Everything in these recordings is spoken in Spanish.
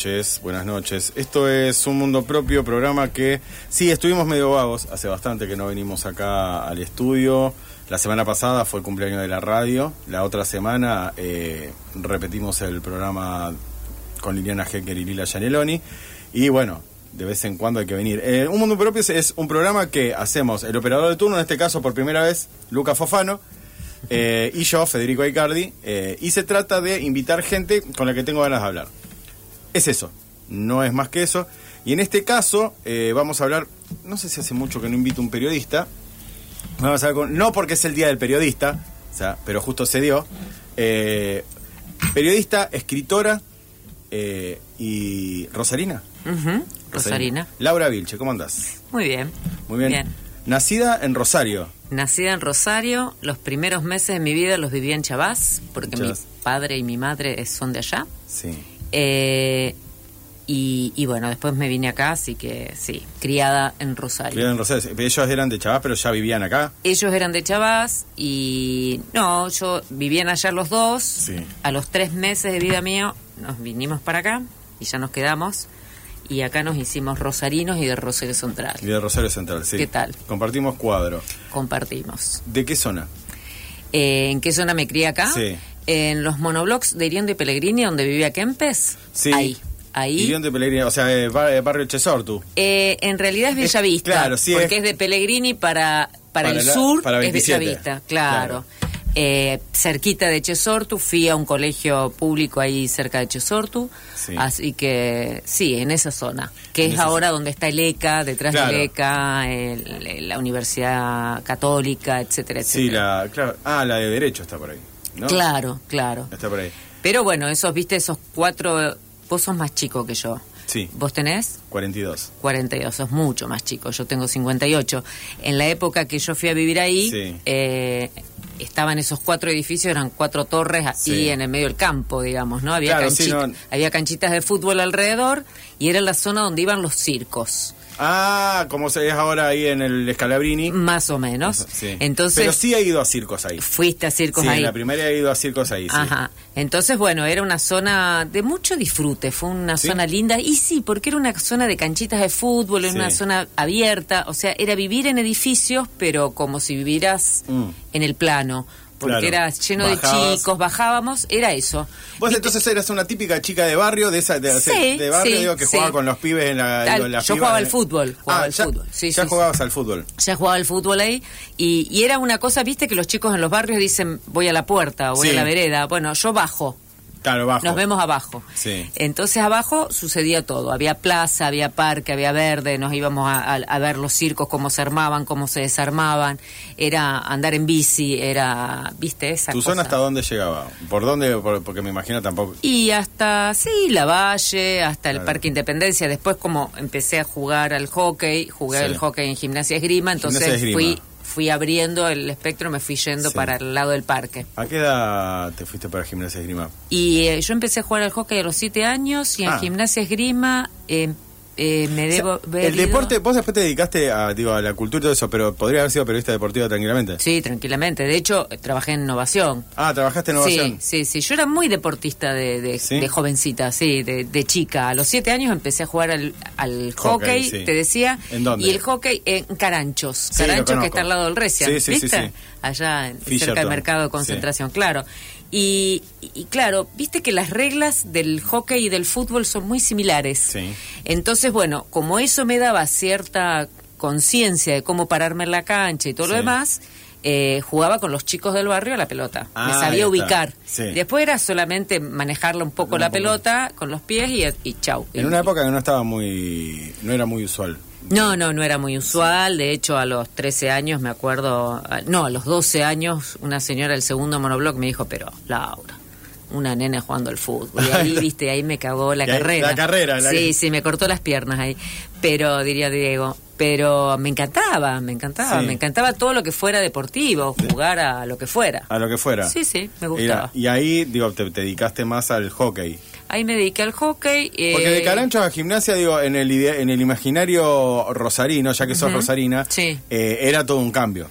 noches, buenas noches. Esto es Un Mundo Propio, programa que sí, estuvimos medio vagos, hace bastante que no venimos acá al estudio. La semana pasada fue el cumpleaños de la radio, la otra semana eh, repetimos el programa con Liliana Hecker y Lila Gianelloni. Y bueno, de vez en cuando hay que venir. Eh, un Mundo Propio es, un programa que hacemos el operador de turno, en este caso por primera vez, Luca Fofano. Eh, y yo, Federico Aicardi, y se trata de invitar gente con la que tengo ganas de hablar. Es eso, no es más que eso. Y en este caso eh, vamos a hablar, no sé si hace mucho que no invito a un periodista, vamos a hablar con, no porque es el Día del Periodista, o sea, pero justo se dio, eh, periodista, escritora eh, y Rosarina. Rosarina. Laura Vilche, ¿cómo andás? Muy bien. Muy bien. Nacida en Rosario. Nacida en Rosario, los primeros meses de mi vida los viví en Chabás, porque mi padre y mi madre son de allá. Sí. Eh, y, y bueno, después me vine acá, así que sí, criada en Rosario. Criada en Rosario. Ellos eran de Chavás, pero ya vivían acá. Ellos eran de Chabás y no, yo vivían allá los dos. Sí. A los tres meses de vida mío nos vinimos para acá y ya nos quedamos. Y acá nos hicimos rosarinos y de Rosario Central. Y de Rosario Central, sí. ¿Qué tal? Compartimos cuadro. Compartimos. ¿De qué zona? Eh, ¿En qué zona me crié acá? Sí. En los monoblocks de Irión de Pellegrini, donde vivía Kempes. Sí. Ahí. Ahí. Irión de Pellegrini, o sea, eh, bar- eh, barrio Chesortu. Eh, en realidad es Es- Bellavista. claro, sí, Porque es- es, de Pellegrini para, para, Para el la- sur, para es 27, Bellavista, claro. claro. Eh, cerquita de Chesortu, fui a un colegio público ahí cerca de Chesortu. Sí. Así que sí, en esa zona. Que En es ahora zona. donde está el ECA, detrás Claro. del ECA, el- el- la Universidad Católica, etcétera, etcétera. Sí, la, claro. Ah, la de Derecho está por ahí. ¿No? Claro, claro. Está por ahí. Pero bueno, esos, viste, esos cuatro. Vos sos más chico que yo. Sí, ¿Vos tenés? 42. 42, sos mucho más chico. Yo tengo 58. En la época que yo fui a vivir ahí, Sí. eh, estaban esos cuatro edificios, eran cuatro torres así Sí. en el medio del campo, digamos, ¿no? Había, Claro, sí, canchita- no- había canchitas de fútbol alrededor y era la zona donde iban los circos. Ah, como se es ahora ahí en el Escalabrini. Más o menos. Sí. Entonces, Pero sí he ido a circos ahí. fuiste a circos sí, ahí. en la primera he ido a circos ahí, sí. Ajá. Entonces, bueno, era una zona de mucho disfrute, fue una ¿Sí? zona linda. Y sí, porque era una zona de canchitas de fútbol, en Sí. una zona abierta. O sea, era vivir en edificios, pero como si vivieras Mm. en el plano. Porque Claro. era lleno Bajabas. de chicos, bajábamos, era eso. Vos entonces eras una típica chica de barrio, de esa de, Sí, de barrio, sí, digo, que sí. jugaba con los pibes en la, Tal, digo, las yo jugaba al fútbol, jugaba ah, al ya, fútbol, sí, ya jugabas al fútbol. Ya jugaba al fútbol ahí y, y era una cosa, viste, que los chicos en los barrios dicen voy a la puerta o voy a la vereda. Bueno, yo bajo, Claro. Nos vemos abajo. Sí. Entonces abajo sucedía todo. Había plaza, había parque, había verde, nos íbamos a, a- a ver los circos, cómo se armaban, cómo se desarmaban. Era andar en bici, era, viste, esa ¿Tu cosa. zona hasta dónde llegaba? ¿Por dónde? Por- porque me imagino tampoco... Y hasta, sí, la Valle, hasta el Claro. Parque Independencia. Después como empecé a jugar al hockey, jugué Sí. al hockey en gimnasia esgrima, entonces Gimnasia esgrima. fui fui abriendo el espectro, me fui yendo Sí. para el lado del parque. ¿A qué edad te fuiste para gimnasia esgrima? Y eh, yo empecé a jugar al hockey a los siete años y en Ah. gimnasia esgrima eh, eh, me O sea, debo haber el ido- deporte, vos después te dedicaste a, digo, a la cultura y todo eso, pero podría haber sido periodista deportiva tranquilamente. Sí, tranquilamente. De hecho, trabajé en innovación. Ah, trabajaste en innovación. Sí, sí, sí. Yo era muy deportista de, de, ¿Sí? de jovencita, sí, de, de chica. A los siete años empecé a jugar al, al Hockey, hockey, sí. te decía. ¿En dónde? Y el hockey en Caranchos. Sí, Caranchos que está al lado del Recia, Sí, ¿viste? Allá Fisherton. cerca del mercado de concentración, claro. Y, y claro, viste que las reglas del hockey y del fútbol son muy similares. Sí. Entonces, bueno, como eso me daba cierta conciencia de cómo pararme en la cancha y todo lo demás, eh, jugaba con los chicos del barrio a la pelota. Ah, Me sabía ubicar. Sí. Después era solamente manejarla un poco Un la poco. pelota con los pies y, y chau. En Y- una época que no estaba muy... no era muy usual. no, no, no era muy usual. De hecho, a los 13 años me acuerdo, no, a los 12 años, una señora del segundo monobloc me dijo, pero Laura, una nena jugando al fútbol. Y ahí, viste, ahí me cagó la carrera. la carrera, la- Sí, sí, me cortó las piernas ahí. Pero, diría Diego, pero me encantaba, me encantaba, Sí. me encantaba todo lo que fuera deportivo, jugar a lo que fuera. A lo que fuera. Sí, sí, me gustaba. y ahí, digo, te, te dedicaste más al hockey. Ahí me dediqué al hockey. eh, Porque de Carancho a gimnasia, digo, en el, en el imaginario rosarino, ya que sos rosarina, Sí. eh, era todo un cambio.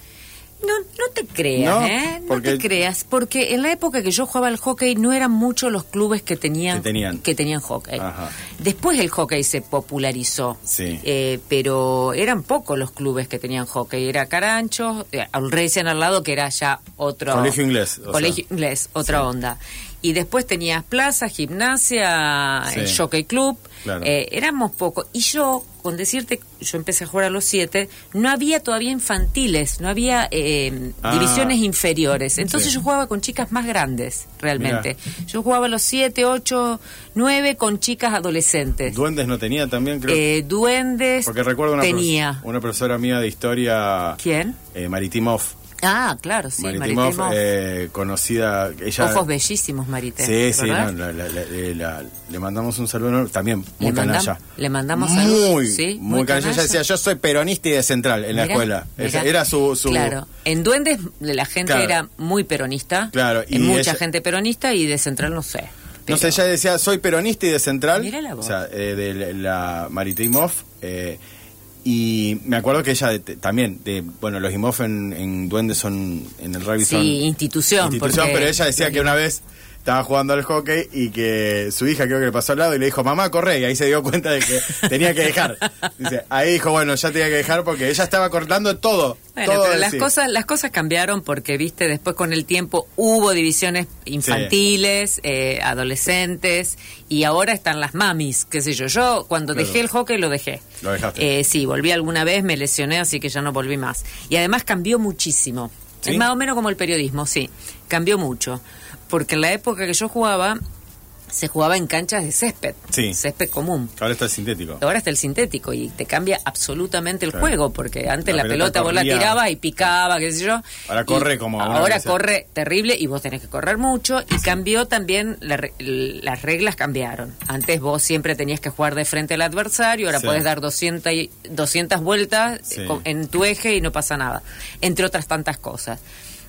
No, no te creas, ¿No? ¿eh? No Porque- te creas, porque en la época que yo jugaba al hockey no eran muchos los clubes que tenían Que tenían. que tenían hockey. Ajá. Después el hockey se popularizó, Sí. eh, pero eran pocos los clubes que tenían hockey. Era Carancho, eh, al Racing al lado que era ya otro Colegio inglés, colegio sea. inglés, otra Sí. onda. Y después tenías Plaza, Gimnasia, Sí. el Jockey Club. Claro. Eh, éramos pocos. Y yo, con decirte, yo empecé a jugar a los siete, no había todavía infantiles, no había eh, Ah. divisiones inferiores. Entonces Sí. yo jugaba con chicas más grandes, realmente. Yo jugaba a los siete, ocho, nueve con chicas adolescentes. Duendes no tenía también, creo. Eh, duendes porque recuerdo una, tenía. profes- una profesora mía de historia, ¿Quién? eh, Maritimov. Ah, claro, sí, Maritimov, Maritemov. eh, conocida. Ella, Ojos bellísimos, Marité. Sí, sí, ¿verdad? no, la- la- la- eh, la- le mandamos un saludo también muy Le mandam- canalla. le mandamos saludos, muy, sí, muy, muy canalla. Ella decía, yo soy peronista y de central en la Mirá, escuela. Mirá. Era su, su Claro, en Duendes la gente Claro. era muy peronista. Claro, y mucha ella- gente peronista y de Central no sé. No sé, Pero- ella decía, soy peronista y de central. Mirá la voz. O sea, eh, de la, la Maritimov. eh, y me acuerdo que ella de- de- también, de, bueno, los IMOF en, en Duendes son, en el rugby Sí, son institución, institución, porque- pero ella decía que una vez estaba jugando al hockey y que su hija creo que le pasó al lado y le dijo, mamá, corre, y ahí se dio cuenta de que tenía que dejar. Dice, ahí dijo, bueno, ya tenía que dejar porque ella estaba cortando todo. Bueno, todo pero las sí. cosas, las cosas cambiaron porque, viste, después con el tiempo hubo divisiones infantiles, eh, adolescentes, y ahora están las mamis, qué sé yo. Yo cuando Claro. dejé el hockey lo dejé. Lo dejaste. Eh, sí, volví alguna vez, me lesioné, así que ya no volví más. Y además cambió muchísimo. ¿Sí? Es más o menos como el periodismo, sí. Cambió mucho. Porque en la época que yo jugaba, se jugaba en canchas de césped. Sí. Césped común. Ahora está el sintético. Ahora está el sintético y te cambia absolutamente el Claro. juego, porque antes La la, pelota pelota, vos la tirabas y picaba, qué sé yo. Ahora corre como Ahora corre terrible y vos tenés que correr mucho y cambió también, la las reglas cambiaron. Antes vos siempre tenías que jugar de frente al adversario, ahora Sí. podés dar 200, y- 200 vueltas en tu eje y no pasa nada, entre otras tantas cosas.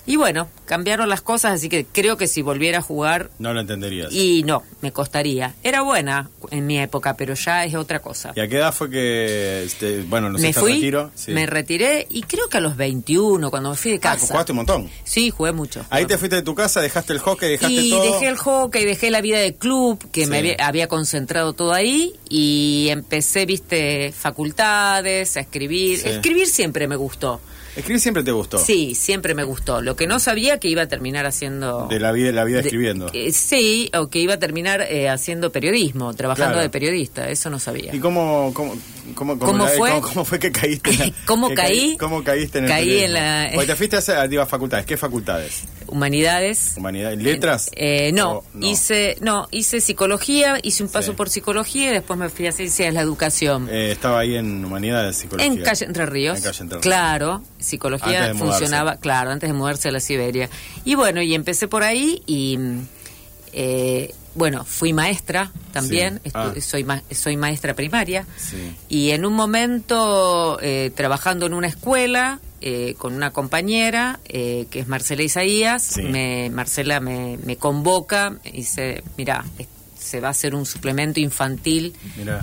Y bueno, cambiaron las cosas, así que creo que si volviera a jugar No lo entenderías. y no, me costaría. Era buena en mi época, pero ya es otra cosa. ¿Y a qué edad fue que, este, bueno, no sé, me fui, retiro? Sí. me retiré y creo que a los 21, cuando me fui de Ah, casa. jugaste un montón. Sí, jugué mucho. Ahí te fuiste de tu casa, dejaste el hockey, dejaste y todo. dejé el hockey, dejé la vida de club, que me había, había concentrado todo ahí, y empecé, viste, facultades, a escribir. Sí. Escribir siempre me gustó. Escribir siempre te gustó. Sí, siempre me gustó. Lo que no sabía que iba a terminar haciendo... De la vida, la vida de- escribiendo. eh, sí, o que iba a terminar eh, haciendo periodismo, trabajando Claro. de periodista, eso no sabía. ¿Y cómo, cómo, cómo, cómo ¿Cómo la- fue? cómo- cómo fue que caíste? en la- ¿Cómo que caí? ¿Cómo caíste en el Caí periodismo? en la- Porque te fuiste a hacer, digo, a facultades. ¿Qué facultades? Humanidades. ¿Humanidades? ¿Letras? Eh, no, O- no. hice no hice psicología, hice un paso Sí. por psicología y después me fui a ciencias de la educación. Eh, estaba ahí en Humanidades, Psicología. en calle Entre Ríos. En calle Entre Ríos. Claro, psicología funcionaba, claro, antes de mudarse a la Siberia. Y bueno, y empecé por ahí y mm, eh, bueno, fui maestra también, Sí. Ah. soy ma- soy maestra primaria. Sí. Y en un momento, eh, trabajando en una escuela eh, con una compañera, eh, que es Marcela Isaías, Sí. me, Marcela me, me convoca y dice, mira, se va a hacer un suplemento infantil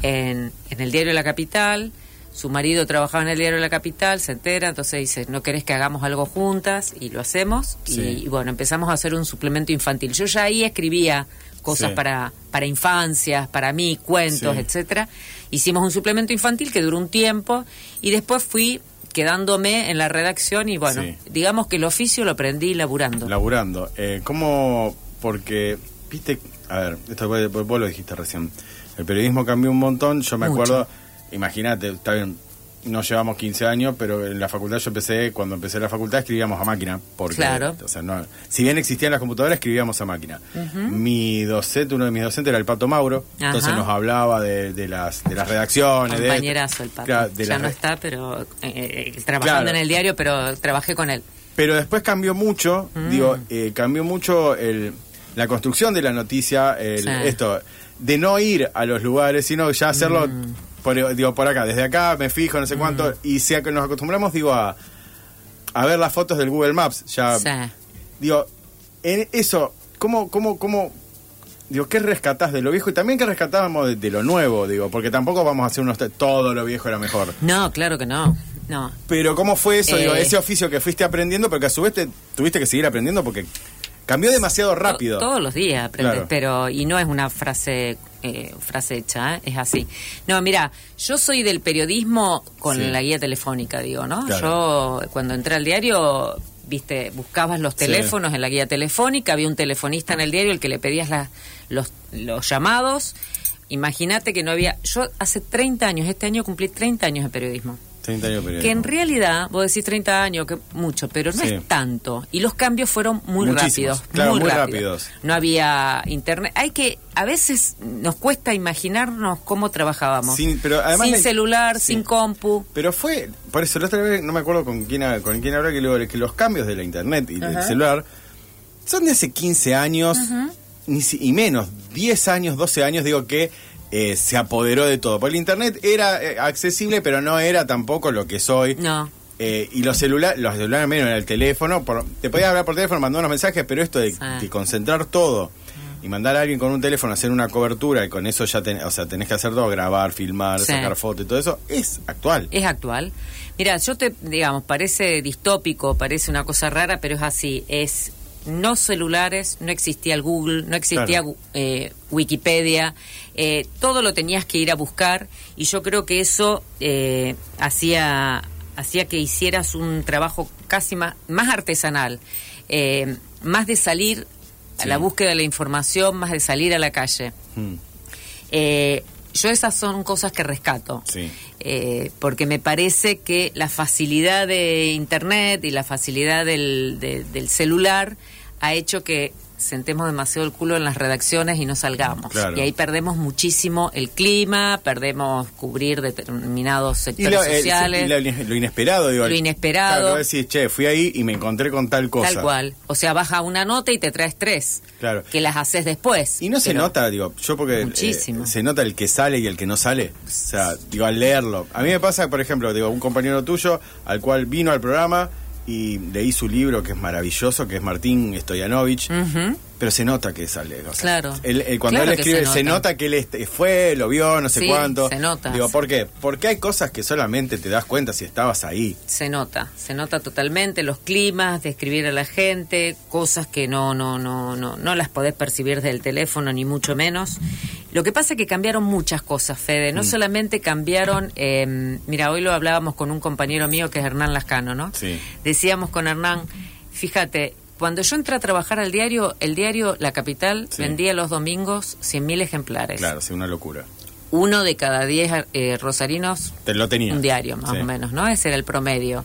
en, en el diario La Capital. Su marido trabajaba en el diario La Capital, se entera, entonces dice, ¿no querés que hagamos algo juntas? Y lo hacemos. Y, bueno, empezamos a hacer un suplemento infantil. Yo ya ahí escribía cosas Sí. para, para infancias, para mí, cuentos, Sí. etcétera. Hicimos un suplemento infantil que duró un tiempo y después fui quedándome en la redacción y bueno, Sí. digamos que el oficio lo aprendí laburando. Laburando. Eh, ¿Cómo? Porque, viste, a ver, esto vos, vos lo dijiste recién. El periodismo cambió un montón. Yo me Mucho. acuerdo, imagínate, está bien, nos llevamos 15 años, pero en la facultad yo empecé, cuando empecé la facultad escribíamos a máquina. Porque, Claro. O sea, no, si bien existían las computadoras, escribíamos a máquina. Mi docente, uno de mis docentes era el Pato Mauro, entonces nos hablaba de, de las, de las redacciones. de- Compañerazo el pato. Claro, de ya no está, pero eh, eh, trabajando Claro. en el diario, pero trabajé con él. Pero después cambió mucho, Mm. digo, eh, cambió mucho el, la construcción de la noticia, el- Sí. esto, de no ir a los lugares, sino ya hacerlo, Mm. Por, digo, por acá, desde acá me fijo, no sé cuánto, y si nos acostumbramos, digo, a, a ver las fotos del Google Maps, ya, Sí. digo, en eso, ¿cómo, cómo, cómo, digo, qué rescatás de lo viejo y también qué rescatábamos de, de lo nuevo, digo, porque tampoco vamos a hacer unos, todo lo viejo era mejor. No, claro que no. No. Pero ¿cómo fue eso? Digo, Eh. ese oficio que fuiste aprendiendo, pero que a su vez te tuviste que seguir aprendiendo porque cambió demasiado rápido. To- Todos los días aprendes, Claro. pero y no es una frase eh, frase hecha, ¿eh? es así. No, mira, yo soy del periodismo con Sí. la guía telefónica, digo, ¿no? Claro. Yo cuando entré al diario, viste, buscabas los Sí. teléfonos en la guía telefónica, había un telefonista en el diario el que le pedías la- los, los llamados. Imagínate que no había. Yo hace 30 años, este año cumplí 30 años de periodismo. 30 años de periodismo. Que en realidad, vos decís 30 años, que mucho, pero no Sí. es tanto. Y los cambios fueron muy Muchísimos, rápidos. claro, muy rápidos. rápidos. No había internet. Hay que, a veces nos cuesta imaginarnos cómo trabajábamos. Sin- pero además sin la- celular, sí. sin compu. Pero fue, por eso la otra vez, no me acuerdo con quién, con quién hablaba, que, los cambios de la internet y del celular son de hace 15 años ni si- y menos, 10 años, 12 años, digo que eh, se apoderó de todo. Porque el internet era eh, accesible, pero no era tampoco lo que soy. No. Eh, y los celulares, los celulares menos el teléfono, por- te podías hablar por teléfono, mandar unos mensajes, pero esto de, Sí. de concentrar todo y mandar a alguien con un teléfono a hacer una cobertura y con eso ya ten- o sea, tenés que hacer todo, grabar, filmar, Sí. sacar fotos y todo eso, es actual. Es actual. Mira, yo te, digamos, parece distópico, parece una cosa rara, pero es así. Es no celulares, no existía el Google, no existía Claro. eh, Wikipedia, eh, todo lo tenías que ir a buscar y yo creo que eso eh, hacía hacía que hicieras un trabajo casi más, más artesanal, eh, más de salir a la búsqueda de la información, más de salir a la calle. Mm, yo esas son cosas que rescato. Sí. Porque me parece que la facilidad de Internet y la facilidad del, de- del celular ha hecho que sentemos demasiado el culo en las redacciones y no salgamos. Claro. Y ahí perdemos muchísimo el clima, perdemos cubrir determinados Y, sectores el- sociales. y lo, inesperado, digo. Lo inesperado. Claro, decís, che, fui ahí y me encontré con tal cosa. Tal cual. O sea, baja una nota y te traes tres. Claro. Que las haces después. Y no se nota, digo, yo porque eh, Muchísimo. se nota el que sale y el que no sale. O sea, digo, al leerlo. A mí me pasa, por ejemplo, digo, un compañero tuyo al cual vino al programa y leí su libro que es maravilloso, que es Martín Stoyanovich. Pero se nota que sale. o sea, Claro. él- él- cuando Claro él escribe, se se nota. que él este- fue, lo vio, no sé Sí, cuánto. se nota. Digo, ¿por qué? Porque hay cosas que solamente te das cuenta si estabas ahí. Se nota, se nota totalmente los climas, describir a la gente, cosas que no, no, no, no, no las podés percibir del teléfono ni mucho menos. Lo que pasa es que cambiaron muchas cosas, Fede. Mm. No solamente cambiaron, eh, mira, hoy lo hablábamos con un compañero mío que es Hernán Lascano, ¿no? Sí. Decíamos con Hernán, fíjate, cuando yo entré a trabajar al diario, el diario La Capital Sí. vendía los domingos 100.000 ejemplares. Claro, sí, una locura. Uno de cada 10 eh, rosarinos Te lo tenía. un diario, más Sí. o menos, ¿no? Ese era el promedio.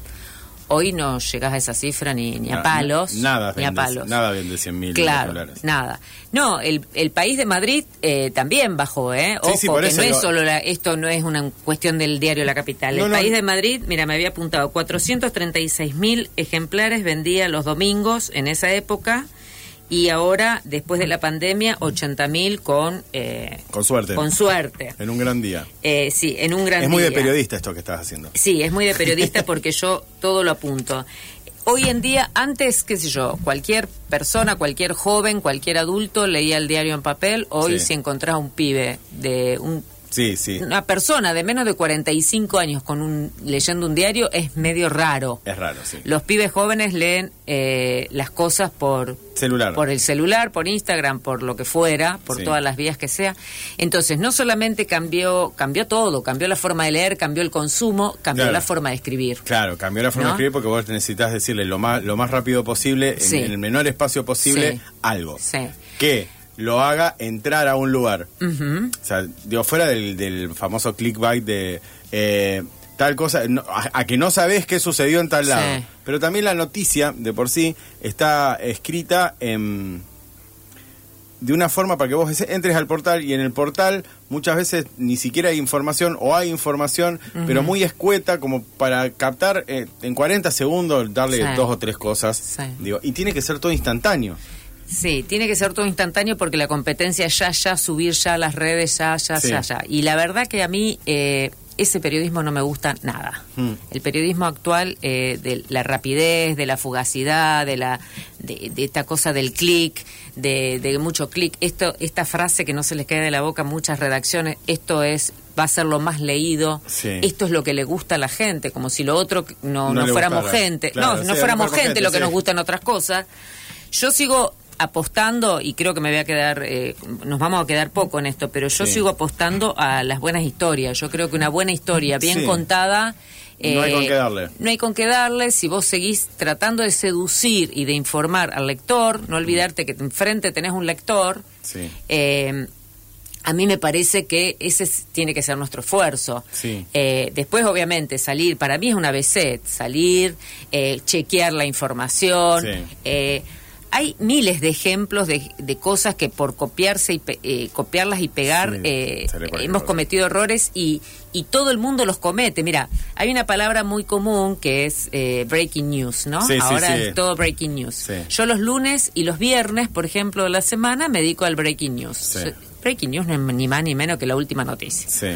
Hoy no llegás a esa cifra ni, ni a Na- palos. Nada ni a palos. nada vende 100.000 Claro, dólares. nada. No, el, el país de Madrid eh, también bajó, ¿eh? Sí, Ojo, sí, por que eso no es solo la- esto no es una cuestión del diario La Capital. No, el no. país de Madrid, mira, me había apuntado 436 mil ejemplares vendía los domingos en esa época y ahora, después de la pandemia, 80 mil con, eh, Con suerte. con suerte. En un gran día. Eh, sí, en un gran Es muy de día. periodista esto que estás haciendo. Sí, es muy de periodista porque yo todo lo apunto. Hoy en día, antes, qué sé yo, cualquier persona, cualquier joven, cualquier adulto leía el diario en papel. Hoy, Sí. si encontrás un pibe de un- Sí, sí. una persona de menos de 45 años con un leyendo un diario, es medio raro. Es raro, sí. Los pibes jóvenes leen eh, las cosas por Celular. por el celular, por Instagram, por lo que fuera, por Sí. todas las vías que sea. Entonces, no solamente cambió cambió todo, cambió la forma de leer, cambió el consumo, cambió Claro. la forma de escribir. Claro, cambió la forma ¿No? de escribir porque vos necesitas decirle lo más, lo más rápido posible, en- Sí. en, el menor espacio posible, Sí. algo. Sí. Que lo haga entrar a un lugar. O sea, digo, fuera del, del famoso clickbait de eh, tal cosa, no, a, a que no sabés qué sucedió en tal Sí. lado. Pero también la noticia, de por sí, está escrita en de una forma para que vos entres al portal y en el portal muchas veces ni siquiera hay información o hay información, pero muy escueta como para captar eh, en 40 segundos, darle Sí. dos o tres cosas. Sí. Digo, y tiene que ser todo instantáneo. Sí, tiene que ser todo instantáneo porque la competencia es ya, ya, subir ya las redes, ya, ya, Sí. ya, ya. Y la verdad que a mí eh, ese periodismo no me gusta nada. Mm. El periodismo actual, eh, de la rapidez, de la fugacidad, de la de, de esta cosa del clic, de, de mucho clic. Esto, esta frase que no se les queda de la boca a muchas redacciones, esto es va a ser lo más leído, Sí. esto es lo que le gusta a la gente, como si lo otro no, No no, fuéramos gustara. gente, Claro, no, sí, no fuéramos fuéramos gente, gente, lo que sí. nos gustan otras cosas. Yo sigo apostando y creo que me voy a quedar, eh, nos vamos a quedar poco en esto, pero yo Sí. sigo apostando a las buenas historias. Yo creo que una buena historia bien Sí. contada. No hay eh, con qué darle. No hay con qué darle. Si vos seguís tratando de seducir y de informar al lector, no olvidarte que enfrente tenés un lector. Sí. eh, a mí me parece que ese es- tiene que ser nuestro esfuerzo. Sí. Eh, después, obviamente, salir, para mí es una BC, salir, eh, chequear la información. Sí. Hay miles de ejemplos de, de cosas que por copiarse y pe- eh, copiarlas y pegar Sí, eh, hemos cometido errores y, y todo el mundo los comete. Mira, hay una palabra muy común que es eh, breaking news, ¿no? Sí, Ahora sí. es todo breaking news. Yo los lunes y los viernes, por ejemplo, de la semana me dedico al breaking news. Breaking news no es ni más ni menos que la última noticia. Sí.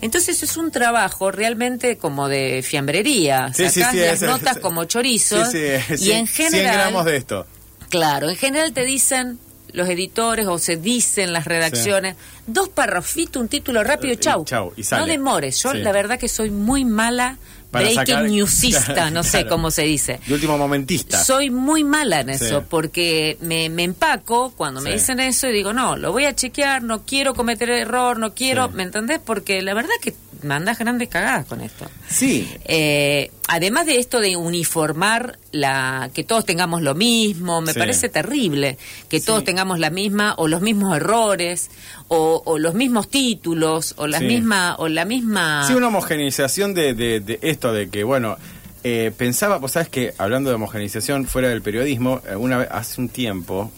Entonces es un trabajo realmente como de fiambrería. Sí, Sacás sí, las ese- notas ese- como chorizos Sí, sí, y en 100 general, gramos de esto. Claro, en general te dicen los editores o se dicen las redacciones dos parrafitos, un título rápido, Y chau. chau, y sale. No demores. Yo Sí. la verdad que soy muy mala Para breaking sacar- newsista, no sé cómo se dice. De último momentista. Soy muy mala en eso, Sí. porque me, me empaco cuando me dicen eso y digo, no, lo voy a chequear, no quiero cometer error, no quiero. ¿me entendés? Porque la verdad que me andas grandes cagadas con esto. Sí. Eh, además de esto de uniformar la que todos tengamos lo mismo, me Sí. parece terrible que Sí. todos tengamos la misma o los mismos errores o, o los mismos títulos o la Sí. misma o la misma Sí, una homogeneización de, de- de esto, de que, bueno, eh, pensaba, pues sabes que hablando de homogeneización fuera del periodismo, una vez, hace un tiempo,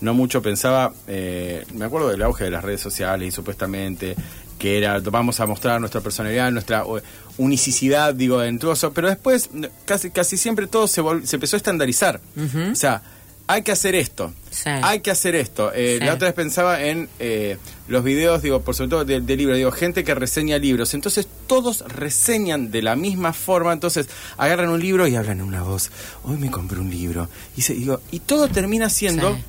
no mucho pensaba, eh, me acuerdo del auge de las redes sociales y supuestamente que era, vamos a mostrar nuestra personalidad, nuestra unicidad, digo, dentro pero después casi, casi siempre todo se, se empezó a estandarizar. O sea, hay que hacer esto, Sí. hay que hacer esto. Eh, Sí. La otra vez pensaba en eh, los videos, digo, por sobre todo de, de libros, digo, gente que reseña libros. Entonces todos reseñan de la misma forma, entonces agarran un libro y hablan en una voz. Hoy me compré un libro. Y, se, digo, y todo termina siendo... Sí.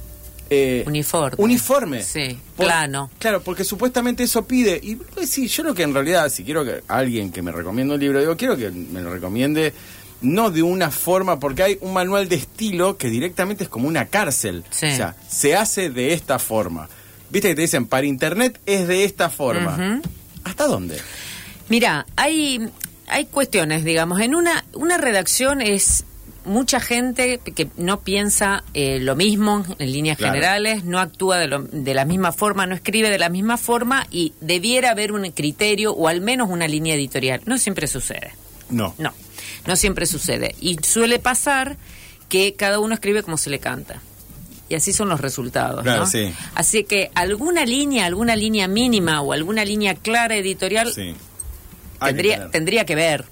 Eh, Uniforme. Uniforme. Sí, Por- plano. Claro, porque supuestamente eso pide. Y pues, sí, yo lo que en realidad, si quiero que alguien que me recomiende un libro, digo, quiero que me lo recomiende no de una forma, porque hay un manual de estilo que directamente es como una cárcel. Sí. O sea, se hace de esta forma. Viste que te dicen, para internet es de esta forma. ¿Hasta dónde? Mira, hay, hay cuestiones, digamos. En una, una redacción es mucha gente que no piensa eh, lo mismo en líneas Claro. generales, no actúa de, lo- de la misma forma, no escribe de la misma forma y debiera haber un criterio o al menos una línea editorial. No siempre sucede. No. No, no siempre sucede. Y suele pasar que cada uno escribe como se le canta. Y así son los resultados. Claro, ¿no? sí. Así que alguna línea, alguna línea mínima o alguna línea clara editorial Sí. Hay que tendría, tendría que ver.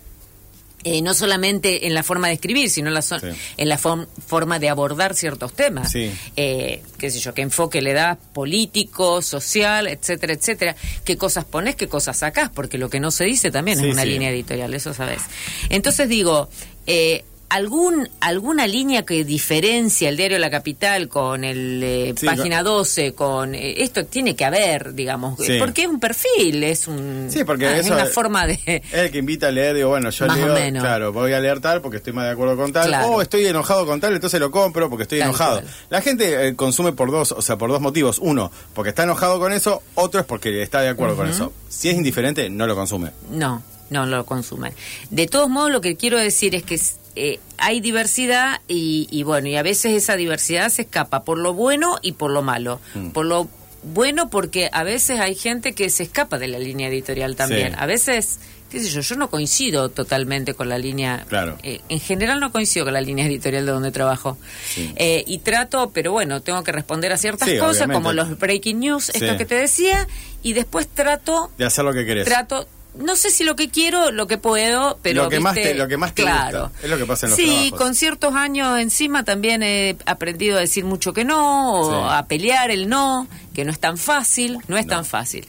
Eh, no solamente en la forma de escribir, sino en la, so- Sí. en la form- forma de abordar ciertos temas. Sí. Eh, qué sé yo, qué enfoque le das político, social, etcétera, etcétera. Qué cosas pones, qué cosas sacás, porque lo que no se dice también Sí, es una línea editorial, eso sabes. Entonces digo, eh, algún alguna línea que diferencia el diario La Capital con el eh, Sí, Página 12, con eh, esto tiene que haber, digamos, Sí. porque es un perfil, es un Sí, porque ah, es una es- forma de Es el que invita a leer, digo, bueno, yo Más o leo, menos. claro, voy a leer tal porque estoy más de acuerdo con tal, Claro. o estoy enojado con tal, entonces lo compro porque estoy Tal enojado. cual. La gente eh, consume por dos, o sea, por dos motivos. Uno, porque está enojado con eso, otro es porque está de acuerdo con eso. Si es indiferente, no lo consume. No, no lo consumen. De todos modos, lo que quiero decir es que eh, hay diversidad y, y bueno, y a veces esa diversidad se escapa por lo bueno y por lo malo. Mm. Por lo bueno porque a veces hay gente que se escapa de la línea editorial también. Sí. A veces, qué sé yo, yo no coincido totalmente con la línea. Claro. eh, en general no coincido con la línea editorial de donde trabajo. Sí. Eh, y trato, pero bueno, tengo que responder a ciertas Sí, cosas, obviamente. como los breaking news, esto que te decía, y después trato De hacer lo que querés. trato no sé si lo que quiero lo que puedo pero Lo que más ¿viste? te- lo que más te claro gusta. Es lo que pasa en los sí trabajos. con ciertos años encima también he aprendido a decir mucho que no o Sí. a pelear el no que no es tan fácil no es No. tan fácil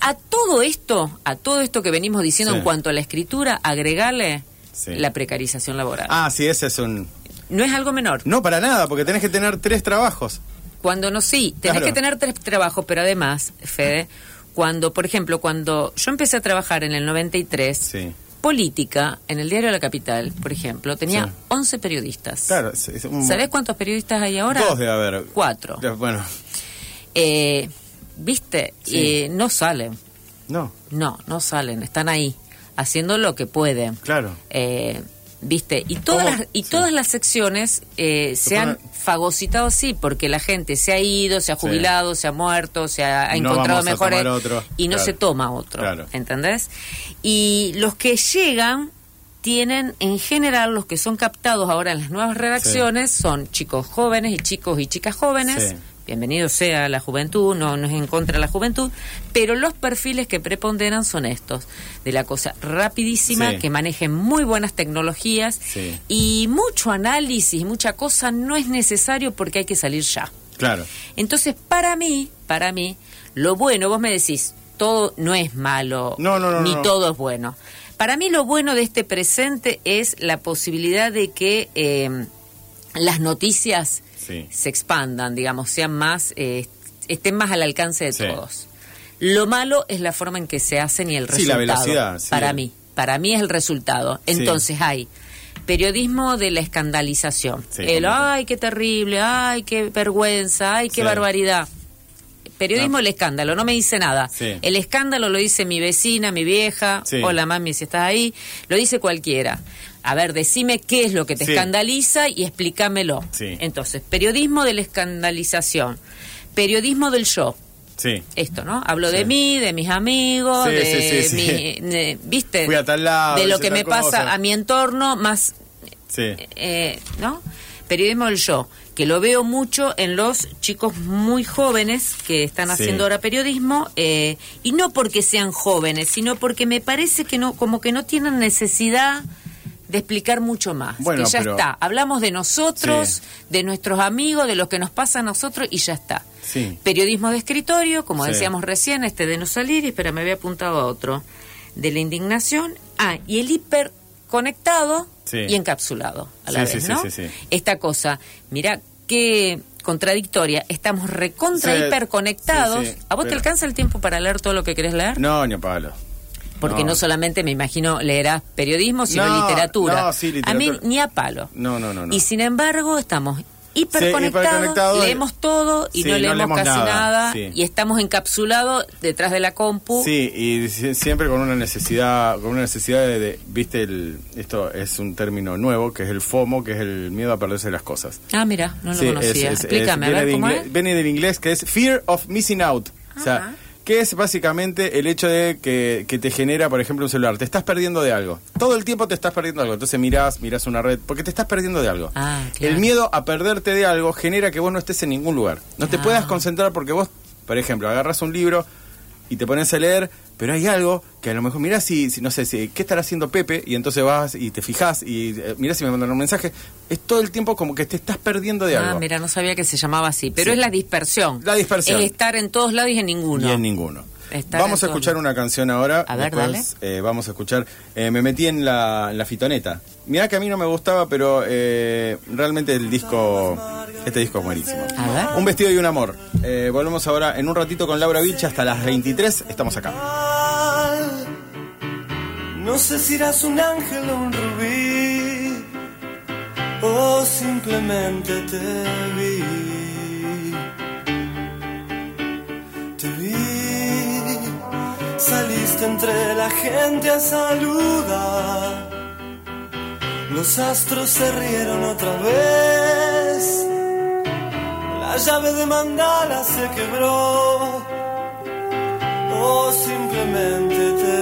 a todo esto a todo esto que venimos diciendo Sí. en cuanto a la escritura agregarle Sí. la precarización laboral Ah, sí, ese es un... no es algo menor No, para nada, porque tenés que tener tres trabajos. Cuando no, sí, tenés Claro. que tener tres trabajos, pero además, Fede, cuando, por ejemplo, cuando yo empecé a trabajar en el 93, Sí. política, en el diario La Capital, por ejemplo, tenía Sí. 11 periodistas. Claro, es- un- ¿Sabés cuántos periodistas hay ahora? Dos debe haber. Cuatro. Bueno, Eh, ¿Viste? Sí. Eh, no salen. no, No, no salen. Están ahí, haciendo lo que pueden. claro. Eh, ¿Viste? Y todas, ¿Cómo? las, y Sí. todas las secciones eh, se han fagocitado así, porque la gente se ha ido, se ha Sí. jubilado, se ha muerto, se ha, ha No encontrado mejores y no Claro. se toma otro, Claro. ¿entendés? Y los que llegan tienen, en general, los que son captados ahora en las nuevas redacciones son chicos jóvenes y chicos y chicas jóvenes. Bienvenido sea la juventud, no, no es en contra de la juventud, pero los perfiles que preponderan son estos, de la cosa rapidísima, Sí. que manejen muy buenas tecnologías Sí. y mucho análisis, mucha cosa no es necesario porque hay que salir ya. Claro. Entonces, para mí, para mí, lo bueno, vos me decís, todo no es malo, No, no, no, ni todo es bueno. Para mí lo bueno de este presente es la posibilidad de que eh, las noticias Sí. se expandan, digamos, sean más, eh, estén más al alcance de Sí. todos. Lo malo es la forma en que se hacen y el Sí, la resultado. velocidad. Para mí, para mí es el resultado. Entonces hay periodismo de la escandalización. El, ay, qué terrible, ay, qué vergüenza, ay, qué barbaridad. Periodismo No. el escándalo, no me dice nada. El escándalo lo dice mi vecina, mi vieja, hola mami si estás ahí, lo dice cualquiera. A ver, decime qué es lo que te Sí. escandaliza y explícamelo. Sí. Entonces, periodismo de la escandalización, periodismo del yo. Sí. Esto, ¿no? Hablo Sí. de mí, de mis amigos, de mi, de- ¿viste? Fui a tal lado, de lo que me pasa cosa. a mi entorno, más Sí. eh, ¿no? Periodismo del yo, que lo veo mucho en los chicos muy jóvenes que están haciendo ahora periodismo, eh, y no porque sean jóvenes, sino porque me parece que no, como que no tienen necesidad de explicar mucho más. Bueno, que ya pero- está. Hablamos de nosotros, Sí. de nuestros amigos, de lo que nos pasa a nosotros y ya está. Sí. Periodismo de escritorio, como Sí. decíamos recién, este de no salir, y espera, me había apuntado a otro. De la indignación. Ah, y el hiperconectado y encapsulado a la Sí, vez. Esta cosa, mira qué contradictoria. Estamos recontra hiperconectados. ¿A vos te alcanza el tiempo para leer todo lo que querés leer? No, ni a palo. Porque no. solamente me imagino leerás periodismo, sino No, literatura. no, sí, A mí literatura. ni a palo. No, no, no. no. Y sin embargo, estamos hiperconectados, hiperconectados. leemos todo y Sí, no no leemos leemos casi nada, nada, sí. y estamos encapsulados detrás de la compu. Sí, y si- siempre con una necesidad, con una necesidad de, de- viste, el, esto es un término nuevo, que es el FOMO, que es el miedo a perderse las cosas. Ah, mira, no lo Sí, conocía. es- es- Explícame, es- a ver viene cómo inglés- Viene del inglés que es Fear of Missing Out. O Ajá. sea, que es básicamente el hecho de que, que te genera, por ejemplo, un celular. Te estás perdiendo de algo. Todo el tiempo te estás perdiendo algo. Entonces mirás, mirás una red, porque te estás perdiendo de algo. Ah, claro. El miedo a perderte de algo genera que vos no estés en ningún lugar. No te Ah. puedas concentrar porque vos, por ejemplo, agarras un libro y te pones a leer, pero hay algo que a lo mejor mirás si, si no sé, si, qué estará haciendo Pepe y entonces vas y te fijas y eh, mirás si me mandan un mensaje. Es todo el tiempo como que te estás perdiendo de Ah, algo. mira, no sabía que se llamaba así. Pero Sí. es la dispersión. La dispersión. Es estar en todos lados y en ninguno. Y en ninguno. Vamos a escuchar una canción ahora. A ver, después, eh, vamos a escuchar. eh, me metí en la, en la fitoneta. Mirá que a mí no me gustaba, pero eh, realmente el disco. Este disco es buenísimo. A ver. Un vestido y un amor. Eh, volvemos ahora en un ratito con Laura Vilcha hasta las 23. Estamos acá. No sé si eras un ángel o un rubí, o simplemente te vi. saliste entre la gente a saludar. Los astros se rieron otra vez. La llave de mandala se quebró. O simplemente te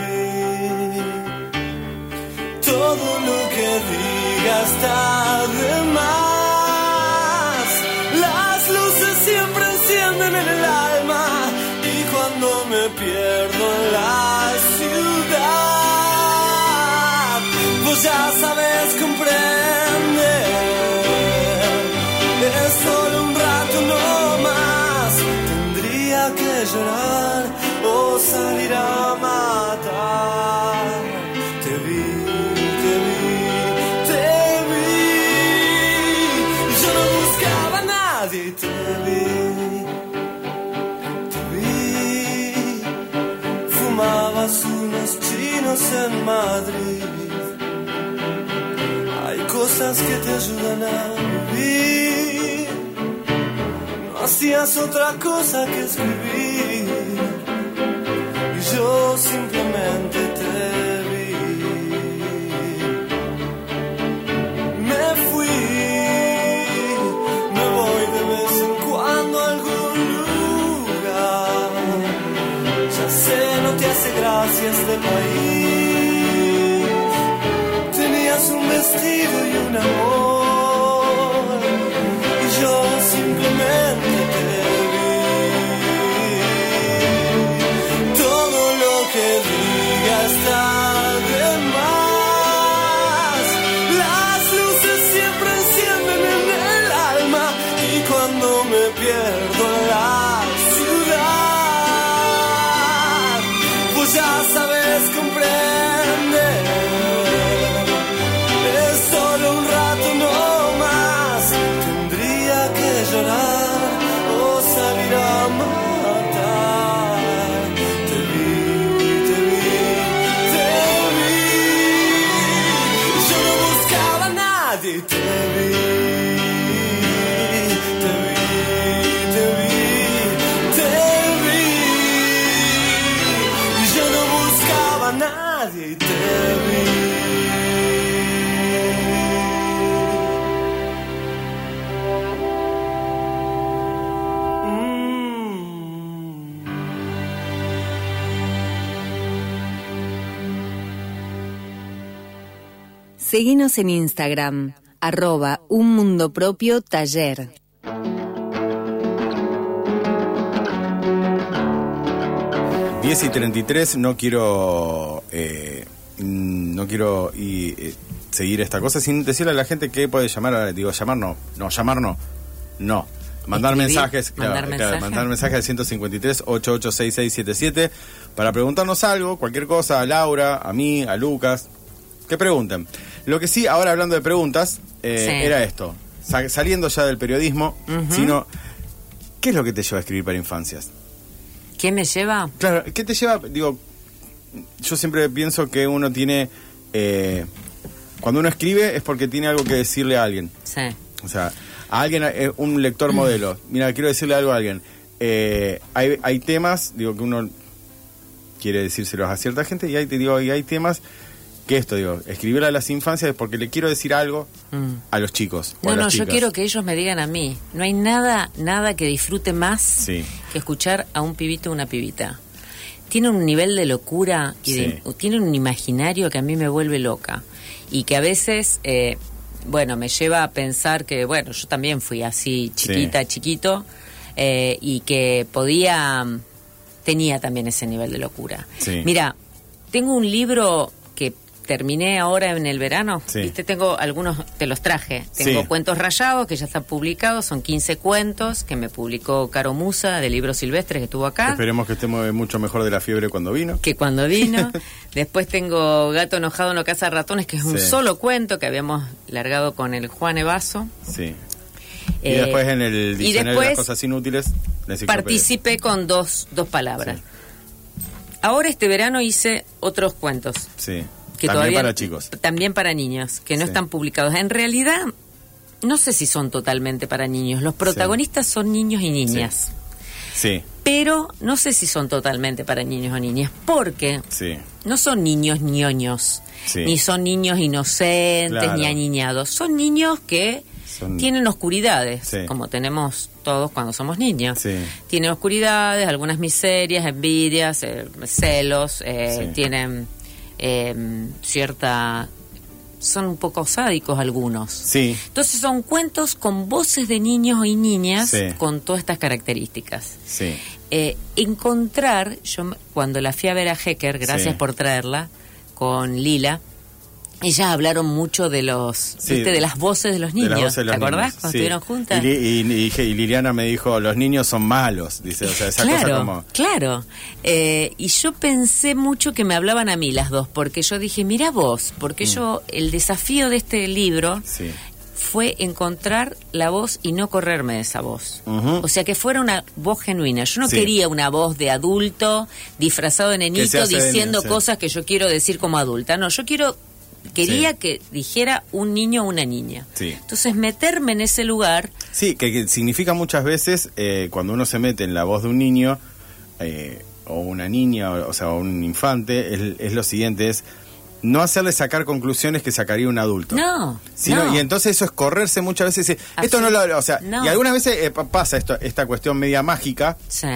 vi. Todo lo que digas está de mal. Madrid. Hay cosas que te ayudan a vivir. No hacías otra cosa que escribir. Y yo simplemente Seguinos en Instagram, arroba un mundo propio taller. 10 y 33, no quiero. eh, mm, no quiero y, eh, seguir esta cosa sin decirle a la gente que puede llamar. a- Digo, llamar no. No, llamar no. No. Mandar Escribir, mensajes, claro, mandar claro, mensaje. mandar mensajes al 153 886677 para preguntarnos algo, cualquier cosa, a Laura, a mí, a Lucas, que pregunten. Lo que sí, ahora hablando de preguntas, eh, Sí. era esto, sa- saliendo ya del periodismo, sino, ¿qué es lo que te lleva a escribir para infancias? ¿Quién me lleva? Claro, ¿qué te lleva? Digo, yo siempre pienso que uno tiene. eh, cuando uno escribe es porque tiene algo que decirle a alguien. Sí. O sea, a alguien, eh, un lector modelo. Mira, quiero decirle algo a alguien. Eh, hay, hay temas, digo, que uno quiere decírselos a cierta gente y hay, te digo, y hay temas que esto, digo, escribir a las infancias es porque le quiero decir algo Mm. a los chicos. o a No, no, las yo quiero que ellos me digan a mí. No hay nada, nada que disfrute más Sí. que escuchar a un pibito o una pibita. Tiene un nivel de locura y de- Sí. tiene un imaginario que a mí me vuelve loca. Y que a veces, eh, bueno, me lleva a pensar que, bueno, yo también fui así chiquita, chiquito, eh, y que podía, mm, tenía también ese nivel de locura. Mira, tengo un libro terminé ahora en el verano, Sí. ¿viste? Tengo algunos, te los traje. Tengo Sí. cuentos rayados que ya están publicados, son 15 cuentos que me publicó Caro Musa de Libros Silvestres que estuvo acá. Esperemos que estemos mucho mejor de la fiebre cuando vino. Que cuando vino. Después tengo Gato enojado en la casa de ratones, que es un Sí. solo cuento que habíamos largado con el Juan Evaso. Sí. Y Eh, después en el y diccionario de las cosas inútiles. Participé con dos, dos palabras. Ahora este verano hice otros cuentos. Sí. Que También todavía para chicos. también para niños que no Sí. están publicados en realidad no sé si son totalmente para niños los protagonistas son niños y niñas Sí, pero no sé si son totalmente para niños o niñas porque sí. no son niños ñoños Sí. ni son niños inocentes Claro. ni aniñados son niños que Son- tienen oscuridades, Sí. como tenemos todos cuando somos niños. Sí. Tienen oscuridades, algunas miserias, envidias, eh, celos, eh, Sí. tienen eh, cierta... Son un poco sádicos algunos. Sí, Entonces son cuentos con voces de niños y niñas Sí. con todas estas características. sí. Eh, encontrar, yo cuando la fui a ver a Hecker, gracias Sí. por traerla, con Lila, ellas hablaron mucho de los, Sí, ¿viste? de las voces de los De las niños. voces de los ¿Te acordás niños, cuando sí. estuvieron juntas? Y, y- y- y Liliana me dijo, los niños son malos, dice, o sea, esa claro, cosa como... claro. Eh, y yo pensé mucho que me hablaban a mí las dos, porque yo dije, mira vos, porque yo, el desafío de este libro Mm. Sí. fue encontrar la voz y no correrme de esa voz. O sea, que fuera una voz genuina. Yo no quería una voz de adulto disfrazado de nenito de diciendo niño, cosas que yo quiero decir como adulta. No, yo quiero quería Sí. que dijera un niño o una niña. Sí. Entonces, meterme en ese lugar, Sí, que, que significa muchas veces eh, cuando uno se mete en la voz de un niño eh, o una niña, o, o sea, un infante, es, es lo siguiente, es no hacerle sacar conclusiones que sacaría un adulto. no, Sino- no. Y entonces eso es correrse muchas veces. y decir, Esto no lo. O sea, No. y algunas veces eh, pa- pasa esto, esta cuestión media mágica Sí.